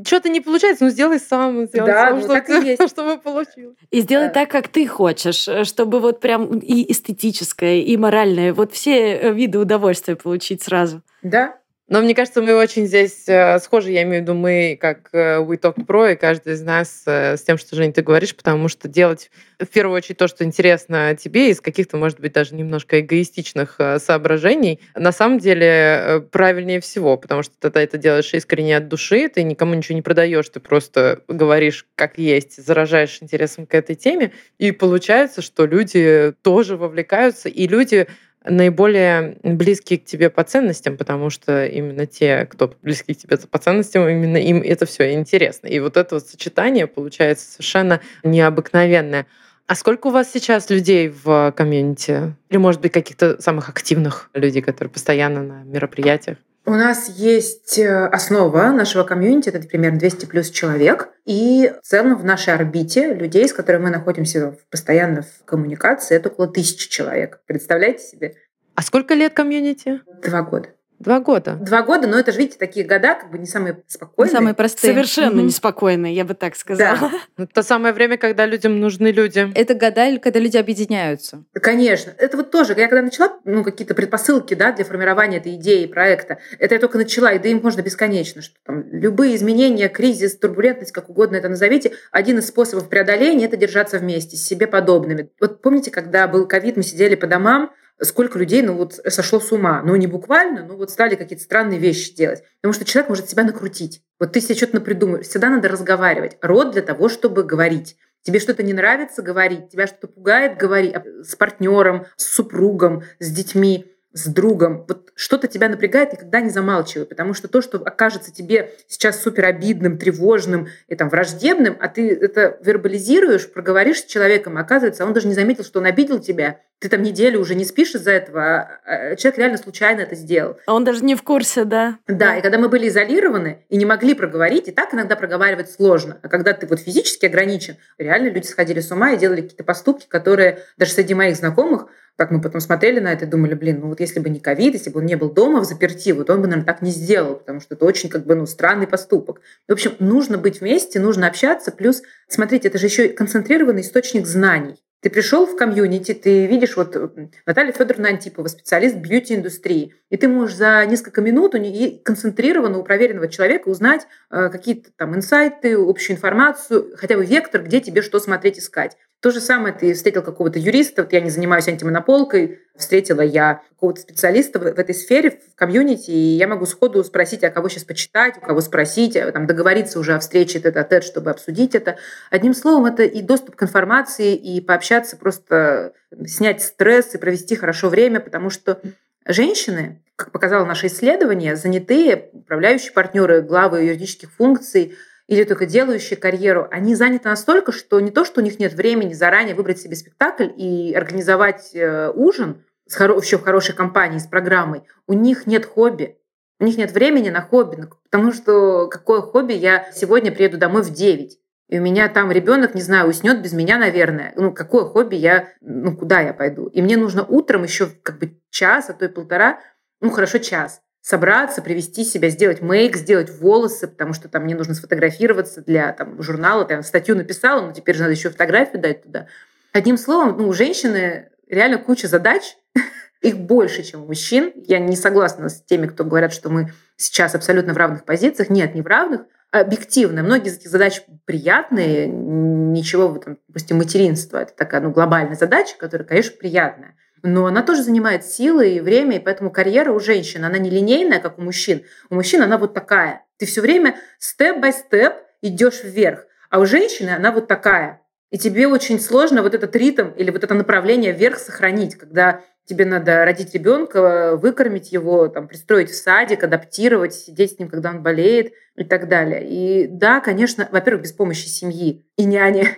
Что-то не получается, ну сделай сам, сделай сам, ну, чтобы [LAUGHS] получилось.
И сделай так, как ты хочешь, чтобы вот прям и эстетическое, и моральное, вот все э, виды удовольствия получить сразу.
Да,
но мне кажется, мы очень здесь э, схожи, я имею в виду мы, как э, We Talk Pro, и каждый из нас э, с тем, что, Женя, ты говоришь, потому что делать в первую очередь то, что интересно тебе, из каких-то, может быть, даже немножко эгоистичных соображений, на самом деле правильнее всего, потому что тогда это делаешь искренне от души, ты никому ничего не продаешь, ты просто говоришь как есть, заражаешь интересом к этой теме, и получается, что люди тоже вовлекаются, и люди наиболее близкие к тебе по ценностям, потому что именно те, кто близки к тебе по ценностям, именно им это все интересно. И вот это вот сочетание получается совершенно необыкновенное. А сколько у вас сейчас людей в комьюнити? Или, может быть, каких-то самых активных людей, которые постоянно на мероприятиях?
У нас есть э, основа нашего комьюнити, это примерно 200 плюс человек. И в целом в нашей орбите людей, с которыми мы находимся постоянно в коммуникации, это около тысячи человек. Представляете себе?
А сколько лет комьюнити?
Два года.
Два года.
Два года, но это же, видите, такие года как бы не самые спокойные.
Не самые простые.
Совершенно mm-hmm. неспокойные, я бы так сказала. Да. [LAUGHS]
Ну, то самое время, когда людям нужны люди.
Это года, когда люди объединяются.
Конечно. Это вот тоже, я когда начала, ну, какие-то предпосылки, да, для формирования этой идеи, проекта, это я только начала, и да им можно бесконечно, что там любые изменения, кризис, турбулентность, как угодно это назовите, один из способов преодоления – это держаться вместе с себе подобными. Вот помните, когда был ковид, мы сидели по домам, сколько людей, ну вот сошло с ума. Ну не буквально, но вот стали какие-то странные вещи делать. Потому что человек может себя накрутить. Вот ты себе что-то напридумываешь. Всегда надо разговаривать. Род для того, чтобы говорить. Тебе что-то не нравится, говорить. Тебя что-то пугает, говори. А с партнером, с супругом, с детьми с другом, вот что-то тебя напрягает, никогда не замалчивай, потому что то, что окажется тебе сейчас супер обидным, тревожным и там враждебным, а ты это вербализируешь, проговоришь с человеком, оказывается, он даже не заметил, что он обидел тебя, ты там неделю уже не спишь из-за этого, а, а человек реально случайно это сделал.
А он даже не в курсе, да?
Да, и когда мы были изолированы и не могли проговорить, и так иногда проговаривать сложно, а когда ты вот физически ограничен, реально люди сходили с ума и делали какие-то поступки, которые даже среди моих знакомых как мы потом смотрели на это и думали, блин, ну вот если бы не ковид, если бы он не был дома в заперти, вот он бы, наверное, так не сделал, потому что это очень как бы, ну, странный поступок. В общем, нужно быть вместе, нужно общаться, плюс, смотрите, это же еще концентрированный источник знаний. Ты пришел в комьюнити, ты видишь вот Наталья Федоровна Антипова, специалист бьюти-индустрии, и ты можешь за несколько минут у нее концентрированно у проверенного человека узнать э, какие-то там инсайты, общую информацию, хотя бы вектор, где тебе что смотреть, искать. То же самое ты встретил какого-то юриста, вот я не занимаюсь антимонополкой, встретила я какого-то специалиста в, этой сфере, в комьюнити, и я могу сходу спросить, а кого сейчас почитать, у кого спросить, а, там, договориться уже о встрече тет-а-тет, чтобы обсудить это. Одним словом, это и доступ к информации, и пообщаться, просто снять стресс и провести хорошо время, потому что женщины, как показало наше исследование, занятые управляющие партнеры, главы юридических функций – или только делающие карьеру, они заняты настолько, что не то, что у них нет времени заранее выбрать себе спектакль и организовать э, ужин с хоро- еще в хорошей компании, с программой, у них нет хобби. У них нет времени на хобби, потому что какое хобби, я сегодня приеду домой в 9, и у меня там ребенок, не знаю, уснет без меня, наверное. Ну, какое хобби я, ну, куда я пойду? И мне нужно утром еще как бы час, а то и полтора, ну, хорошо, час, собраться, привести себя, сделать мейк, сделать волосы, потому что там мне нужно сфотографироваться для там, журнала, там статью написала, но теперь же надо еще фотографию дать туда. Одним словом, ну, у женщины реально куча задач, [LAUGHS] их больше, чем у мужчин. Я не согласна с теми, кто говорят, что мы сейчас абсолютно в равных позициях. Нет, не в равных. Объективно. Многие из этих задач приятные. Ничего, там, допустим, материнство. Это такая ну, глобальная задача, которая, конечно, приятная но она тоже занимает силы и время, и поэтому карьера у женщин, она не линейная, как у мужчин. У мужчин она вот такая. Ты все время степ-бай-степ идешь вверх, а у женщины она вот такая. И тебе очень сложно вот этот ритм или вот это направление вверх сохранить, когда тебе надо родить ребенка, выкормить его, там, пристроить в садик, адаптировать, сидеть с ним, когда он болеет и так далее. И да, конечно, во-первых, без помощи семьи и няни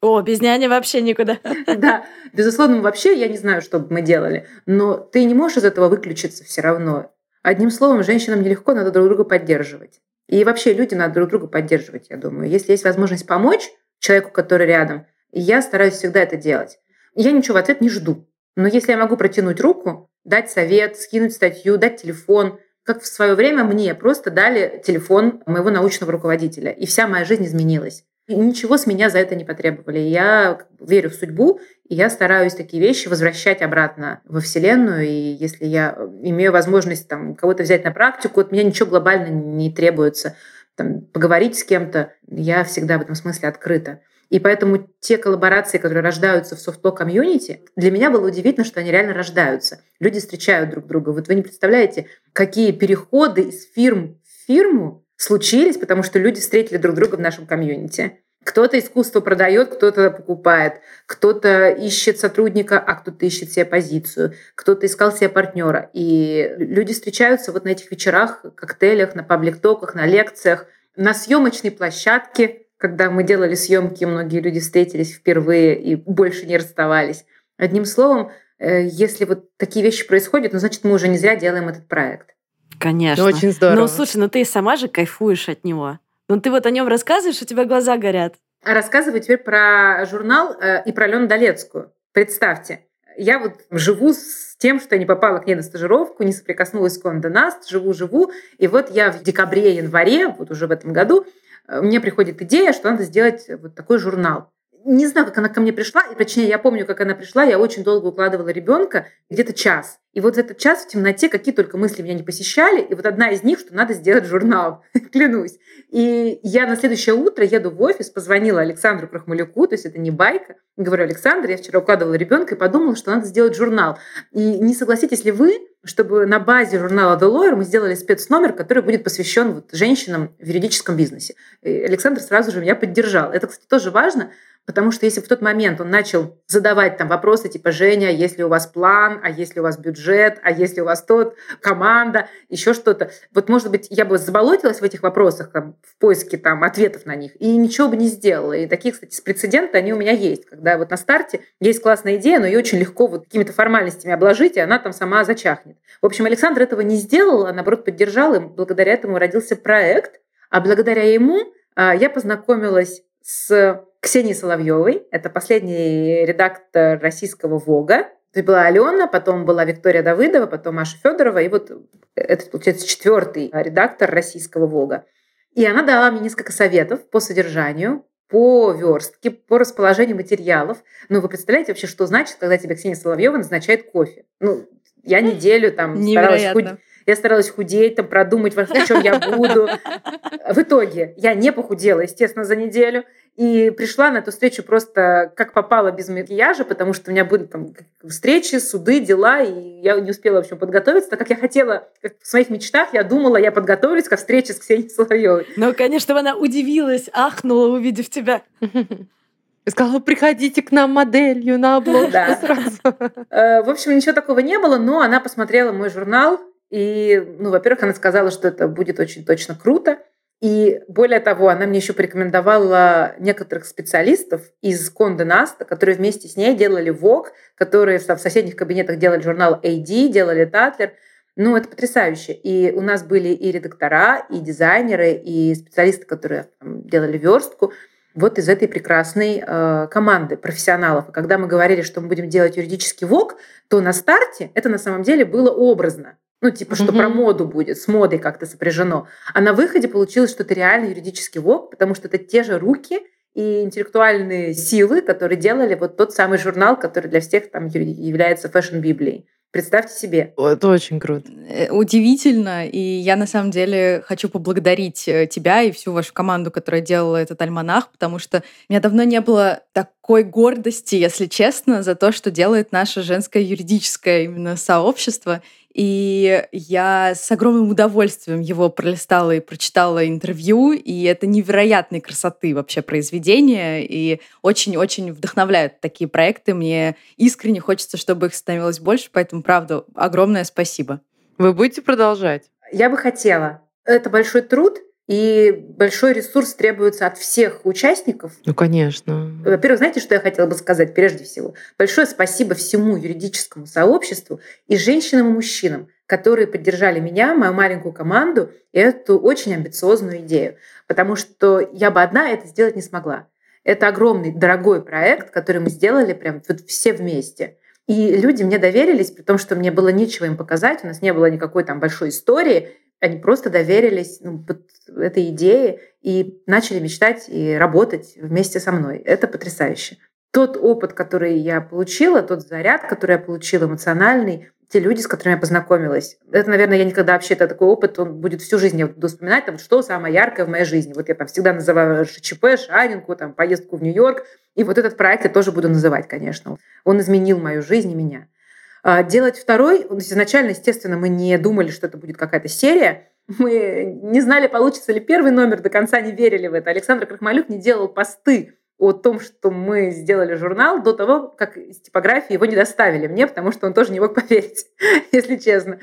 о, без няни вообще никуда. [LAUGHS]
Да, безусловно, вообще я не знаю, что бы мы делали, но ты не можешь из этого выключиться все равно. Одним словом, женщинам нелегко, надо друг друга поддерживать. И вообще людям надо друг друга поддерживать, я думаю. Если есть возможность помочь человеку, который рядом, я стараюсь всегда это делать. Я ничего в ответ не жду. Но если я могу протянуть руку, дать совет, скинуть статью, дать телефон, как в свое время мне просто дали телефон моего научного руководителя, и вся моя жизнь изменилась. Ничего с меня за это не потребовали. Я верю в судьбу, и я стараюсь такие вещи возвращать обратно во Вселенную. И если я имею возможность там, кого-то взять на практику, от меня ничего глобально не требуется. Там, поговорить с кем-то, я всегда в этом смысле открыта. И поэтому те коллаборации, которые рождаются в софтло комьюнити, для меня было удивительно, что они реально рождаются. Люди встречают друг друга. Вот вы не представляете, какие переходы из фирм в фирму случились, потому что люди встретили друг друга в нашем комьюнити. Кто-то искусство продает, кто-то покупает, кто-то ищет сотрудника, а кто-то ищет себе позицию, кто-то искал себе партнера. И люди встречаются вот на этих вечерах, коктейлях, на паблик-токах, на лекциях, на съемочной площадке, когда мы делали съемки, многие люди встретились впервые и больше не расставались. Одним словом, э, если вот такие вещи происходят, ну, значит, мы уже не зря делаем этот проект.
Конечно.
Ну, очень здорово.
Ну, слушай, ну ты сама же кайфуешь от него. Ну, ты вот о нем рассказываешь, у тебя глаза горят.
А рассказываю теперь про журнал э, и про Алену Долецкую. Представьте, я вот живу с тем, что я не попала к ней на стажировку, не соприкоснулась с Конде Наст, живу-живу. И вот я в декабре-январе, вот уже в этом году, Э, мне приходит идея, что надо сделать вот такой журнал. Не знаю, как она ко мне пришла, и точнее, я помню, как она пришла, я очень долго укладывала ребенка, где-то час. И вот этот час в темноте какие только мысли меня не посещали, и вот одна из них, что надо сделать журнал, [LAUGHS] клянусь. И я на следующее утро еду в офис, позвонила Александру Крахмалюку, то есть это не байка, говорю, Александр, я вчера укладывала ребенка и подумала, что надо сделать журнал. И не согласитесь ли вы, чтобы на базе журнала The Lawyer мы сделали спецномер, который будет посвящен вот женщинам в юридическом бизнесе. И Александр сразу же меня поддержал. Это, кстати, тоже важно, Потому что если в тот момент он начал задавать там вопросы типа «Женя, есть ли у вас план? А есть ли у вас бюджет? А есть ли у вас тот? Команда?» Еще что-то. Вот, может быть, я бы заболотилась в этих вопросах там, в поиске там, ответов на них и ничего бы не сделала. И такие, кстати, прецеденты, они у меня есть. Когда вот на старте есть классная идея, но ее очень легко вот какими-то формальностями обложить, и она там сама зачахнет. В общем, Александр этого не сделал, а наоборот поддержал, и благодаря этому родился проект. А благодаря ему а, я познакомилась с Ксении Соловьевой. Это последний редактор российского ВОГа. Это была Алена, потом была Виктория Давыдова, потом Маша Федорова, и вот это, получается, четвертый редактор российского ВОГа. И она дала мне несколько советов по содержанию, по верстке, по расположению материалов. Ну, вы представляете вообще, что значит, когда тебе Ксения Соловьева назначает кофе? Ну, я неделю там старалась худеть я старалась худеть, там, продумать, о чем я буду. В итоге я не похудела, естественно, за неделю. И пришла на эту встречу просто как попала без макияжа, потому что у меня были там встречи, суды, дела, и я не успела, в общем, подготовиться, так как я хотела, как в своих мечтах, я думала, я подготовлюсь к встрече с Ксенией Соловьевой.
Ну, конечно, она удивилась, ахнула, увидев тебя.
И сказала, приходите к нам моделью на обложку да. сразу.
Э, в общем, ничего такого не было, но она посмотрела мой журнал, и, ну, во-первых, она сказала, что это будет очень точно круто. И более того, она мне еще порекомендовала некоторых специалистов из Конде Наста, которые вместе с ней делали Vogue, которые в соседних кабинетах делали журнал AD, делали Татлер. Ну, это потрясающе. И у нас были и редактора, и дизайнеры, и специалисты, которые там, делали верстку вот из этой прекрасной э, команды профессионалов. Когда мы говорили, что мы будем делать юридический ВОК, то на старте это на самом деле было образно. Ну, типа, что mm-hmm. про моду будет, с модой как-то сопряжено. А на выходе получилось, что это реально юридический ВОК, потому что это те же руки и интеллектуальные силы, которые делали вот тот самый журнал, который для всех там является фэшн-библией. Представьте себе.
Это очень круто.
Э, удивительно. И я на самом деле хочу поблагодарить э, тебя и всю вашу команду, которая делала этот альманах, потому что у меня давно не было такой гордости, если честно, за то, что делает наше женское юридическое именно сообщество. И я с огромным удовольствием его пролистала и прочитала интервью, и это невероятной красоты вообще произведение, и очень-очень вдохновляют такие проекты. Мне искренне хочется, чтобы их становилось больше, поэтому, правда, огромное спасибо.
Вы будете продолжать?
Я бы хотела. Это большой труд, и большой ресурс требуется от всех участников.
Ну, конечно.
Во-первых, знаете, что я хотела бы сказать прежде всего? Большое спасибо всему юридическому сообществу и женщинам и мужчинам, которые поддержали меня, мою маленькую команду и эту очень амбициозную идею. Потому что я бы одна это сделать не смогла. Это огромный, дорогой проект, который мы сделали прям вот все вместе. И люди мне доверились, при том, что мне было нечего им показать, у нас не было никакой там большой истории. Они просто доверились ну, вот этой идее и начали мечтать и работать вместе со мной. Это потрясающе. Тот опыт, который я получила, тот заряд, который я получила эмоциональный, те люди, с которыми я познакомилась. Это, наверное, я никогда вообще, это такой опыт, он будет всю жизнь, я буду вспоминать, там, что самое яркое в моей жизни. Вот я там всегда называю ШЧП, Шаринку, там, поездку в Нью-Йорк. И вот этот проект я тоже буду называть, конечно. Он изменил мою жизнь и меня. А делать второй, изначально, естественно, мы не думали, что это будет какая-то серия, мы не знали, получится ли первый номер, до конца не верили в это. Александр Крахмалюк не делал посты о том, что мы сделали журнал до того, как из типографии его не доставили мне, потому что он тоже не мог [LAUGHS] поверить, если честно.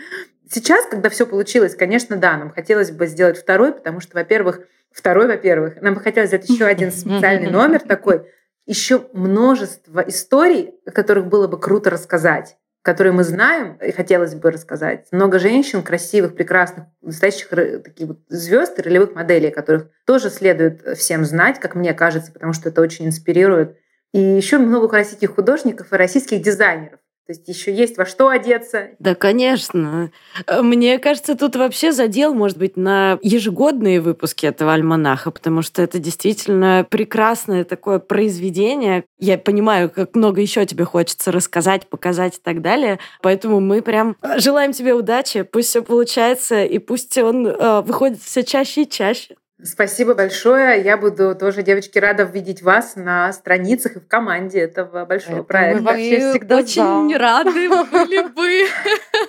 Сейчас, когда все получилось, конечно, да, нам хотелось бы сделать второй, потому что, во-первых, второй, во-первых, нам бы хотелось сделать еще один специальный номер такой, еще множество историй, о которых было бы круто рассказать которые мы знаем и хотелось бы рассказать. Много женщин красивых, прекрасных, настоящих таких вот звезд и ролевых моделей, которых тоже следует всем знать, как мне кажется, потому что это очень инспирирует. И еще много российских художников и российских дизайнеров. То есть еще есть во что одеться.
Да, конечно. Э, мне кажется, тут вообще задел, может быть, на ежегодные выпуски этого альманаха, потому что это действительно прекрасное такое произведение. Я понимаю, как много еще тебе хочется рассказать, показать и так далее. Поэтому мы прям э, желаем тебе удачи, пусть все получается, и пусть он э, выходит все чаще и чаще.
Спасибо большое. Я буду тоже, девочки, рада видеть вас на страницах и в команде этого большого Это проекта.
Мы вообще всегда очень за. рады были бы.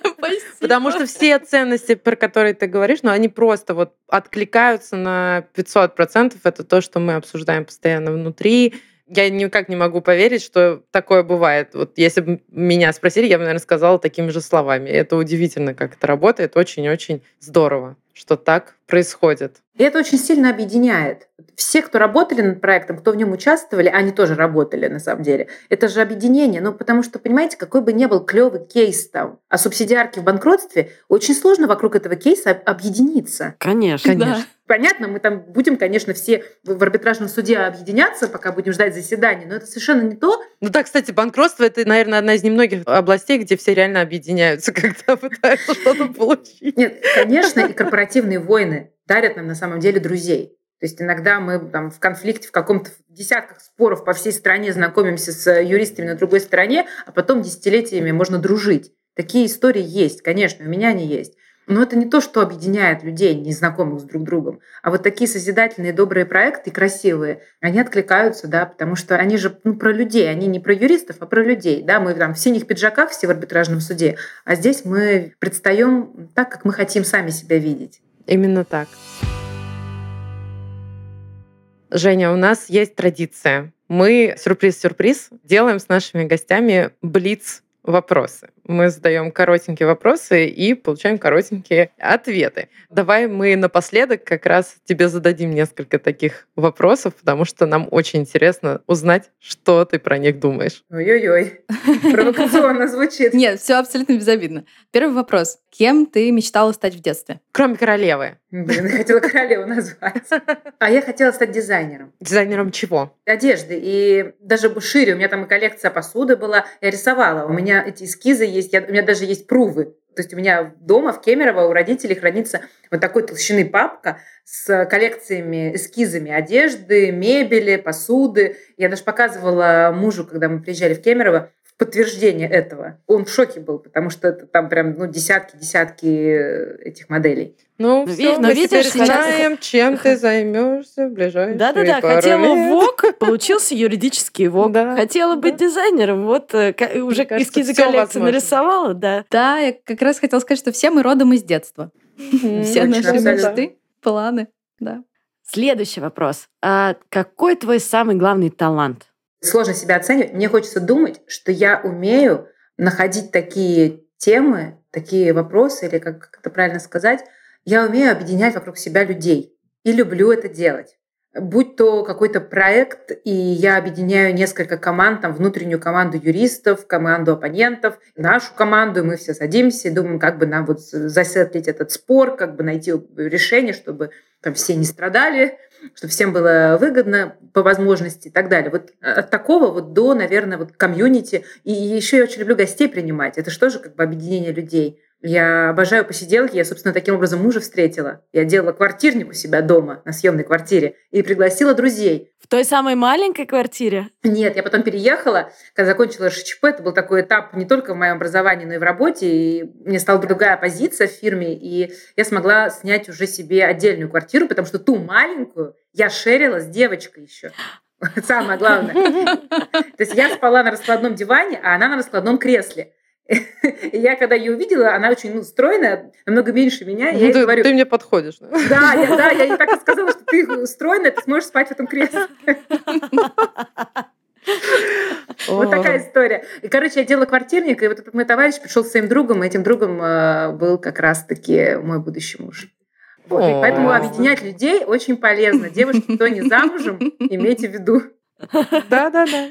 [LAUGHS]
Спасибо. Потому что все ценности, про которые ты говоришь, ну, они просто вот откликаются на 500%. Это то, что мы обсуждаем постоянно внутри. Я никак не могу поверить, что такое бывает. Вот если бы меня спросили, я бы, наверное, сказала такими же словами. Это удивительно, как это работает. Очень-очень здорово, что так происходит.
И это очень сильно объединяет. Все, кто работали над проектом, кто в нем участвовали, они тоже работали на самом деле. Это же объединение. Ну, потому что, понимаете, какой бы ни был клевый кейс там о субсидиарке в банкротстве, очень сложно вокруг этого кейса объединиться.
Конечно.
Конечно.
Понятно, мы там будем, конечно, все в арбитражном суде объединяться, пока будем ждать заседания, но это совершенно не то.
Ну да, кстати, банкротство это, наверное, одна из немногих областей, где все реально объединяются, [LAUGHS] когда пытаются что-то получить.
Нет, конечно, и корпоративные войны дарят нам на самом деле друзей. То есть иногда мы там в конфликте, в каком-то десятках споров по всей стране знакомимся с юристами на другой стороне, а потом десятилетиями можно дружить. Такие истории есть, конечно, у меня они есть. Но это не то, что объединяет людей, незнакомых с друг другом. А вот такие созидательные, добрые проекты, красивые, они откликаются, да, потому что они же ну, про людей, они не про юристов, а про людей. Да? Мы там в синих пиджаках все в арбитражном суде, а здесь мы предстаем так, как мы хотим сами себя видеть.
Именно так. Женя, у нас есть традиция. Мы сюрприз-сюрприз делаем с нашими гостями блиц вопросы. Мы задаем коротенькие вопросы и получаем коротенькие ответы. Давай мы напоследок как раз тебе зададим несколько таких вопросов, потому что нам очень интересно узнать, что ты про них думаешь.
Ой-ой-ой, [LAUGHS] провокационно звучит.
Нет, все абсолютно безобидно. Первый вопрос. Кем ты мечтала стать в детстве?
Кроме королевы.
Блин, я хотела королеву назвать. А я хотела стать дизайнером.
Дизайнером чего?
Одежды. И даже шире. У меня там и коллекция посуды была. Я рисовала. У меня эти эскизы есть. Я, у меня даже есть прувы. То есть у меня дома в Кемерово у родителей хранится вот такой толщины папка с коллекциями, эскизами одежды, мебели, посуды. Я даже показывала мужу, когда мы приезжали в Кемерово, подтверждение этого. Он в шоке был, потому что это там прям ну, десятки-десятки э, этих моделей.
Ну, ну все, но мы видишь, теперь знаем, сейчас... чем ты [LAUGHS] займешься в ближайшие
Да-да-да, хотела лет. ВОК, получился юридический ВОК. Да, хотела да. быть дизайнером, вот э, уже кажется, эскизы коллекции возможно. нарисовала, да.
Да, я как раз хотела сказать, что все мы родом из детства. Все наши мечты, планы, да.
Следующий вопрос. А какой твой самый главный талант?
Сложно себя оценивать. Мне хочется думать, что я умею находить такие темы, такие вопросы, или как это правильно сказать, я умею объединять вокруг себя людей. И люблю это делать. Будь то какой-то проект, и я объединяю несколько команд, там, внутреннюю команду юристов, команду оппонентов, нашу команду, и мы все садимся и думаем, как бы нам вот засетлить этот спор, как бы найти решение, чтобы там все не страдали, чтобы всем было выгодно по возможности и так далее. Вот от такого вот до, наверное, вот комьюнити. И еще я очень люблю гостей принимать. Это же тоже как бы объединение людей. Я обожаю посиделки. Я, собственно, таким образом мужа встретила. Я делала квартирник у себя дома на съемной квартире и пригласила друзей.
В той самой маленькой квартире?
Нет, я потом переехала, когда закончила РШЧП. Это был такой этап не только в моем образовании, но и в работе. И мне стала другая позиция в фирме, и я смогла снять уже себе отдельную квартиру, потому что ту маленькую я шерила с девочкой еще. [LAUGHS] Самое главное. [LAUGHS] То есть я спала на раскладном диване, а она на раскладном кресле. [LAUGHS] Я, когда ее увидела, она очень ну, стройная, намного меньше меня.
Ну,
я
ты,
говорю,
ты мне подходишь. [LAUGHS]
Да, я, да, я ей так и сказала, что ты стройная, ты сможешь спать в этом кресле. [LAUGHS] Вот такая история. И, короче, я делала квартирник, и вот этот мой товарищ пришел с своим другом, и этим другом э, был как раз-таки мой будущий муж. Вот. Поэтому объединять людей очень полезно. Девушки, кто не замужем, имейте в виду.
Да-да-да.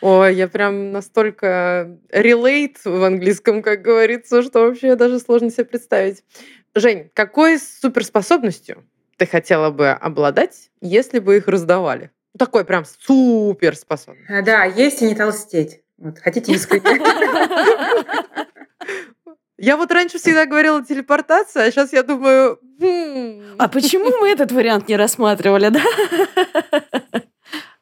Ой, я прям настолько relate в английском, как говорится, что вообще даже сложно себе представить. Жень, какой суперспособностью ты хотела бы обладать, если бы их раздавали? Такой прям суперспособность.
А, Да, есть и не толстеть. Вот, хотите искренне?
Я вот раньше всегда говорила телепортация, а сейчас я думаю... «Хм,
А почему мы этот вариант не рассматривали, да?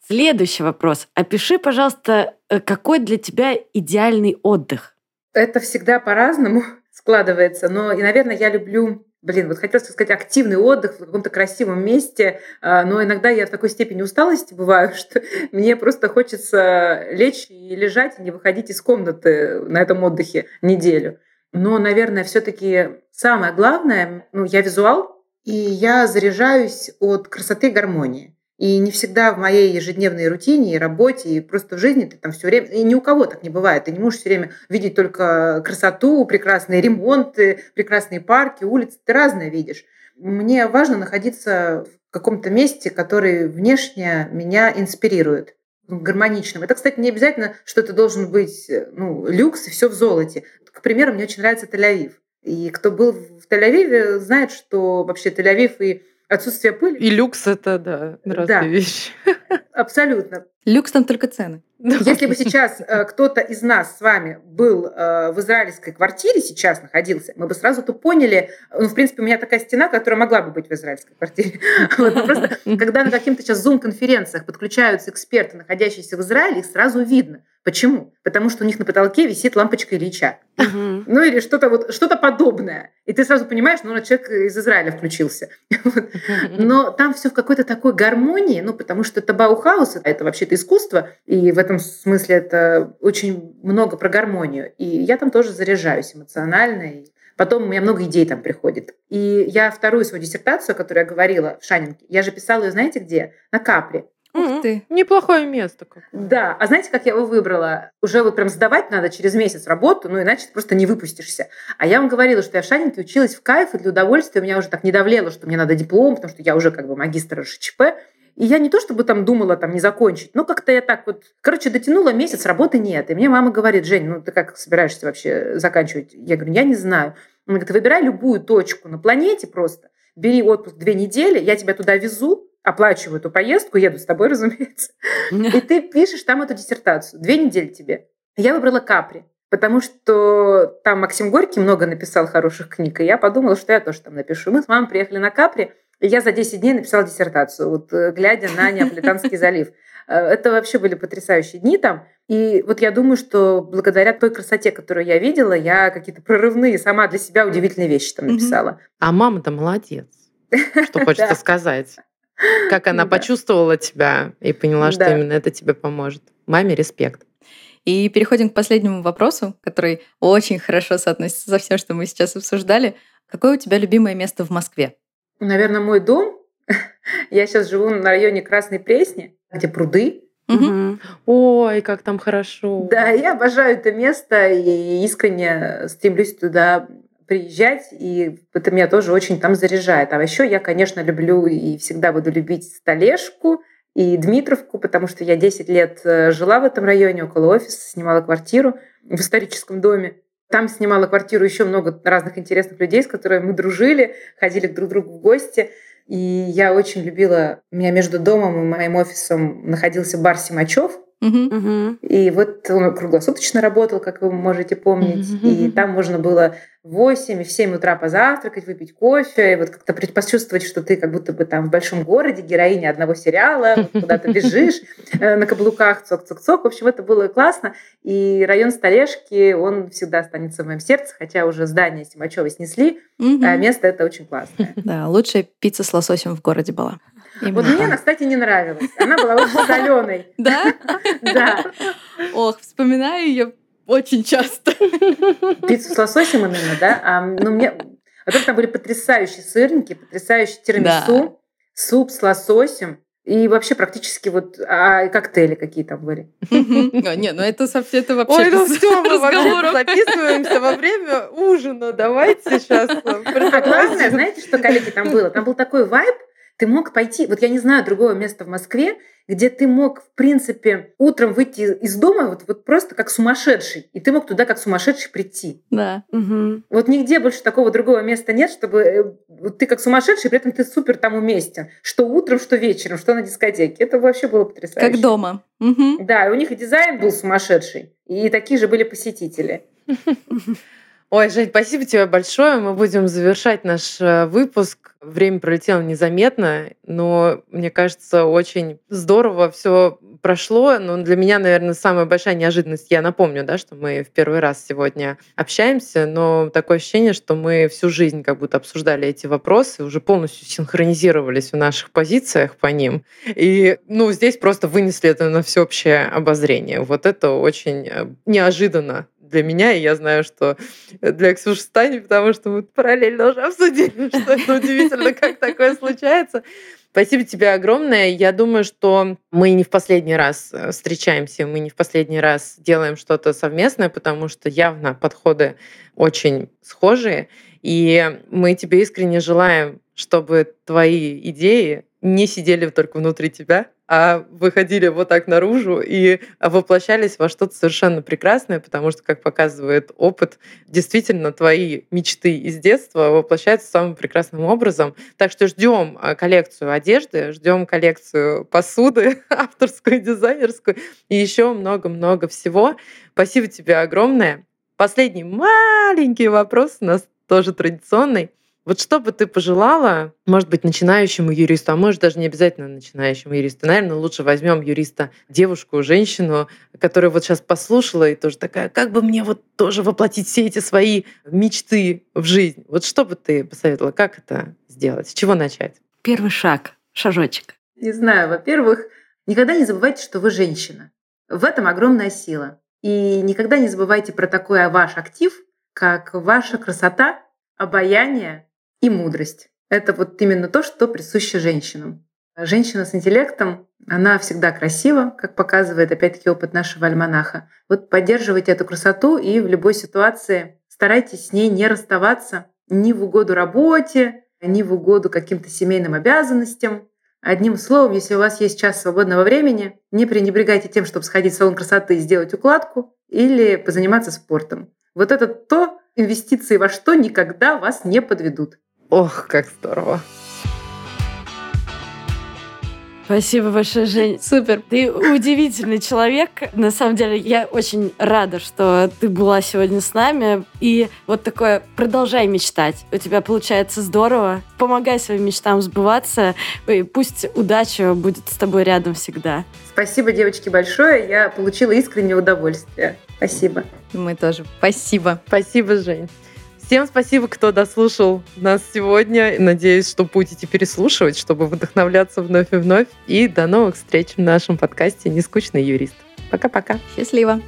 Следующий вопрос. Опиши, пожалуйста, э, какой для тебя идеальный отдых?
Это всегда по-разному [LAUGHS] складывается, но, и, наверное, я люблю Блин, вот хотелось сказать активный отдых в каком-то красивом месте, а, но иногда я в такой степени усталости бываю, [LAUGHS] что мне просто хочется лечь и лежать, и не выходить из комнаты на этом отдыхе неделю. Но, наверное, все-таки самое главное, ну, я визуал, и я заряжаюсь от красоты и гармонии. И не всегда в моей ежедневной рутине и работе, и просто в жизни ты там все время... И ни у кого так не бывает. Ты не можешь все время видеть только красоту, прекрасные ремонты, прекрасные парки, улицы. Ты разное видишь. Мне важно находиться в каком-то месте, который внешне меня инспирирует гармоничным. Это, кстати, не обязательно, что это должен быть ну, люкс и все в золоте. К примеру, мне очень нравится Тель-Авив. И кто был в Тель-Авиве, знает, что вообще Тель-Авив и Отсутствие пыли.
И люкс это, да, разные
Да.
вещи.
Абсолютно.
Люкс там только цены.
Если бы сейчас э, кто-то из нас с вами был э, в израильской квартире, сейчас находился, мы бы сразу то поняли, ну, в принципе, у меня такая стена, которая могла бы быть в израильской квартире. [LAUGHS] Вот, Просто, когда на каких-то сейчас зум-конференциях подключаются эксперты, находящиеся в Израиле, их сразу видно. Почему? Потому что у них на потолке висит лампочка Ильича.
Мгм.
Ну или что-то вот, что-то подобное. И ты сразу понимаешь, ну, человек из Израиля включился. [LAUGHS] Вот. Но там все в какой-то такой гармонии, ну, потому что это Баухаус, это вообще-то искусство, и в этом смысле это очень много про гармонию. И я там тоже заряжаюсь эмоционально, и потом у меня много идей там приходит. И я вторую свою диссертацию, о которой я говорила в Шанинке, я же писала ее, знаете где? На Капре.
Ух ты.
Неплохое место. какое.
Да, а знаете, как я его выбрала? Уже вот прям сдавать надо через месяц работу, ну иначе ты просто не выпустишься. А я вам говорила, что я в Шанинке училась в кайф и для удовольствия. У меня уже так не давлело, что мне надо диплом, потому что я уже как бы магистр РШЧП. И я не то чтобы там думала там не закончить, но как-то я так вот, короче, дотянула месяц, работы нет. И мне мама говорит, Жень, ну ты как собираешься вообще заканчивать? Я говорю, я не знаю. Она говорит, выбирай любую точку на планете просто, бери отпуск две недели, я тебя туда везу, оплачиваю эту поездку, еду с тобой, [LAUGHS] разумеется. И ты пишешь там эту диссертацию. Две недели тебе. Я выбрала Капри, потому что там Максим Горький много написал хороших книг, и я подумала, что я тоже там напишу. Мы с мамой приехали на Капри, и я за 10 дней написала диссертацию, вот э, глядя на Неаполитанский залив. Э, Это вообще были потрясающие дни там. И вот я думаю, что благодаря той красоте, которую я видела, я какие-то прорывные, сама для себя удивительные вещи там написала.
А мама-то молодец. Что хочется [LAUGHS] сказать. Как она
Да.
почувствовала тебя и поняла, что
Да.
именно это тебе поможет. Маме респект.
И переходим к последнему вопросу, который очень хорошо соотносится со всем, что мы сейчас обсуждали. Какое у тебя любимое место в Москве?
Наверное, мой дом. [LAUGHS] Я сейчас живу на районе Красной Пресни, где пруды.
Мгм.
Ой, как там хорошо.
Да, я обожаю это место и искренне стремлюсь туда приезжать, и это меня тоже очень там заряжает. А еще я, конечно, люблю и всегда буду любить Столешку и Дмитровку, потому что я 10 лет э, жила в этом районе, около офиса, снимала квартиру в историческом доме. Там снимала квартиру еще много разных интересных людей, с которыми мы дружили, ходили к друг другу в гости. И я очень любила... У меня между домом и моим офисом находился бар Симачев.
Мгм.
И вот он круглосуточно работал, как вы можете помнить.
Мгм.
И там можно было в 8 и в 7 утра позавтракать, выпить кофе, и вот как-то пред- почувствовать, что ты как будто бы там в большом городе, героиня одного сериала, вот куда-то бежишь [LAUGHS] э, на каблуках, цок-цок-цок. В общем, это было классно. И район Столешки, он всегда останется в моем сердце, хотя уже здание Симачева снесли, а место это очень классное. [LAUGHS]
Да, лучшая пицца с лососем в городе была.
Вот
Именно
мне
там.
она, кстати, не нравилась. Она была очень [LAUGHS] соленой.
Да?
Да.
Ох, вспоминаю ее очень часто. [LAUGHS]
Пиццу с лососем именно, да? А, ну, мне... Во-первых, там были потрясающие сырники, потрясающий тирамису, суп с лососем и вообще практически вот а, коктейли какие там были.
Не, ну это совсем это вообще
Ой, ну все, мы вообще записываемся во время ужина. Давайте сейчас.
А главное, знаете, что, коллеги, там было? Там был такой вайб, ты мог пойти, вот я не знаю другого места в Москве, где ты мог, в принципе, утром выйти из дома вот, вот просто как сумасшедший, и ты мог туда как сумасшедший прийти.
Да.
Мгм.
Вот нигде больше такого другого места нет, чтобы э, ты как сумасшедший, при этом ты супер там уместен. Что утром, что вечером, что на дискотеке. Это вообще было потрясающе.
Как дома. Мгм.
Да, и у них и дизайн был сумасшедший, и такие же были посетители. [LAUGHS]
Ой, Жень, спасибо тебе большое. Мы будем завершать наш э, выпуск. Время пролетело незаметно, но мне кажется, очень здорово все прошло. Но для меня, наверное, самая большая неожиданность, я напомню, да, что мы в первый раз сегодня общаемся, но такое ощущение, что мы всю жизнь как будто обсуждали эти вопросы, уже полностью синхронизировались в наших позициях по ним. И, ну, здесь просто вынесли это на всеобщее обозрение. Вот это очень э, неожиданно для меня, и я знаю, что для Ксюши Стани, потому что мы параллельно уже обсудили, [LAUGHS] что это удивительно, как такое случается. Спасибо тебе огромное. Я думаю, что мы не в последний раз э, встречаемся, мы не в последний раз делаем что-то совместное, потому что явно подходы очень схожие. И мы тебе искренне желаем, чтобы твои идеи не сидели только внутри тебя, а выходили вот так наружу и воплощались во что-то совершенно прекрасное, потому что, как показывает опыт, действительно твои мечты из детства воплощаются самым прекрасным образом. Так что ждем а, коллекцию одежды, ждем коллекцию посуды, [LAUGHS] авторскую, дизайнерскую и еще много-много всего. Спасибо тебе огромное. Последний маленький вопрос у нас тоже традиционный. Вот что бы ты пожелала, может быть, начинающему юристу, а может даже не обязательно начинающему юристу. Наверное, лучше возьмем юриста, девушку, женщину, которая вот сейчас послушала и тоже такая, как бы мне вот тоже воплотить все эти свои мечты в жизнь. Вот что бы ты посоветовала, как это сделать, с чего начать?
Первый шаг, шажочек.
Не знаю, во-первых, никогда не забывайте, что вы женщина. В этом огромная сила. И никогда не забывайте про такой ваш актив, как ваша красота, обаяние и мудрость. Это вот именно то, что присуще женщинам. Женщина с интеллектом, она всегда красива, как показывает опять-таки опыт нашего альманаха. Вот поддерживайте эту красоту и в любой ситуации старайтесь с ней не расставаться ни в угоду работе, ни в угоду каким-то семейным обязанностям. Одним словом, если у вас есть час свободного времени, не пренебрегайте тем, чтобы сходить в салон красоты и сделать укладку или позаниматься спортом. Вот это то, инвестиции во что никогда вас не подведут.
Ох, как здорово.
Спасибо большое, Жень.
Супер.
Ты удивительный человек. На самом деле, я очень рада, что ты была сегодня с нами. И вот такое, продолжай мечтать. У тебя получается здорово. Помогай своим мечтам сбываться. И пусть удача будет с тобой рядом всегда.
Спасибо, девочки, большое. Я получила искреннее удовольствие. Спасибо.
Мы тоже. Спасибо.
Спасибо, Жень. Всем спасибо, кто дослушал нас сегодня. Надеюсь, что будете переслушивать, чтобы вдохновляться вновь и вновь. И до новых встреч в нашем подкасте «Нескучный юрист». Пока-пока.
Счастливо.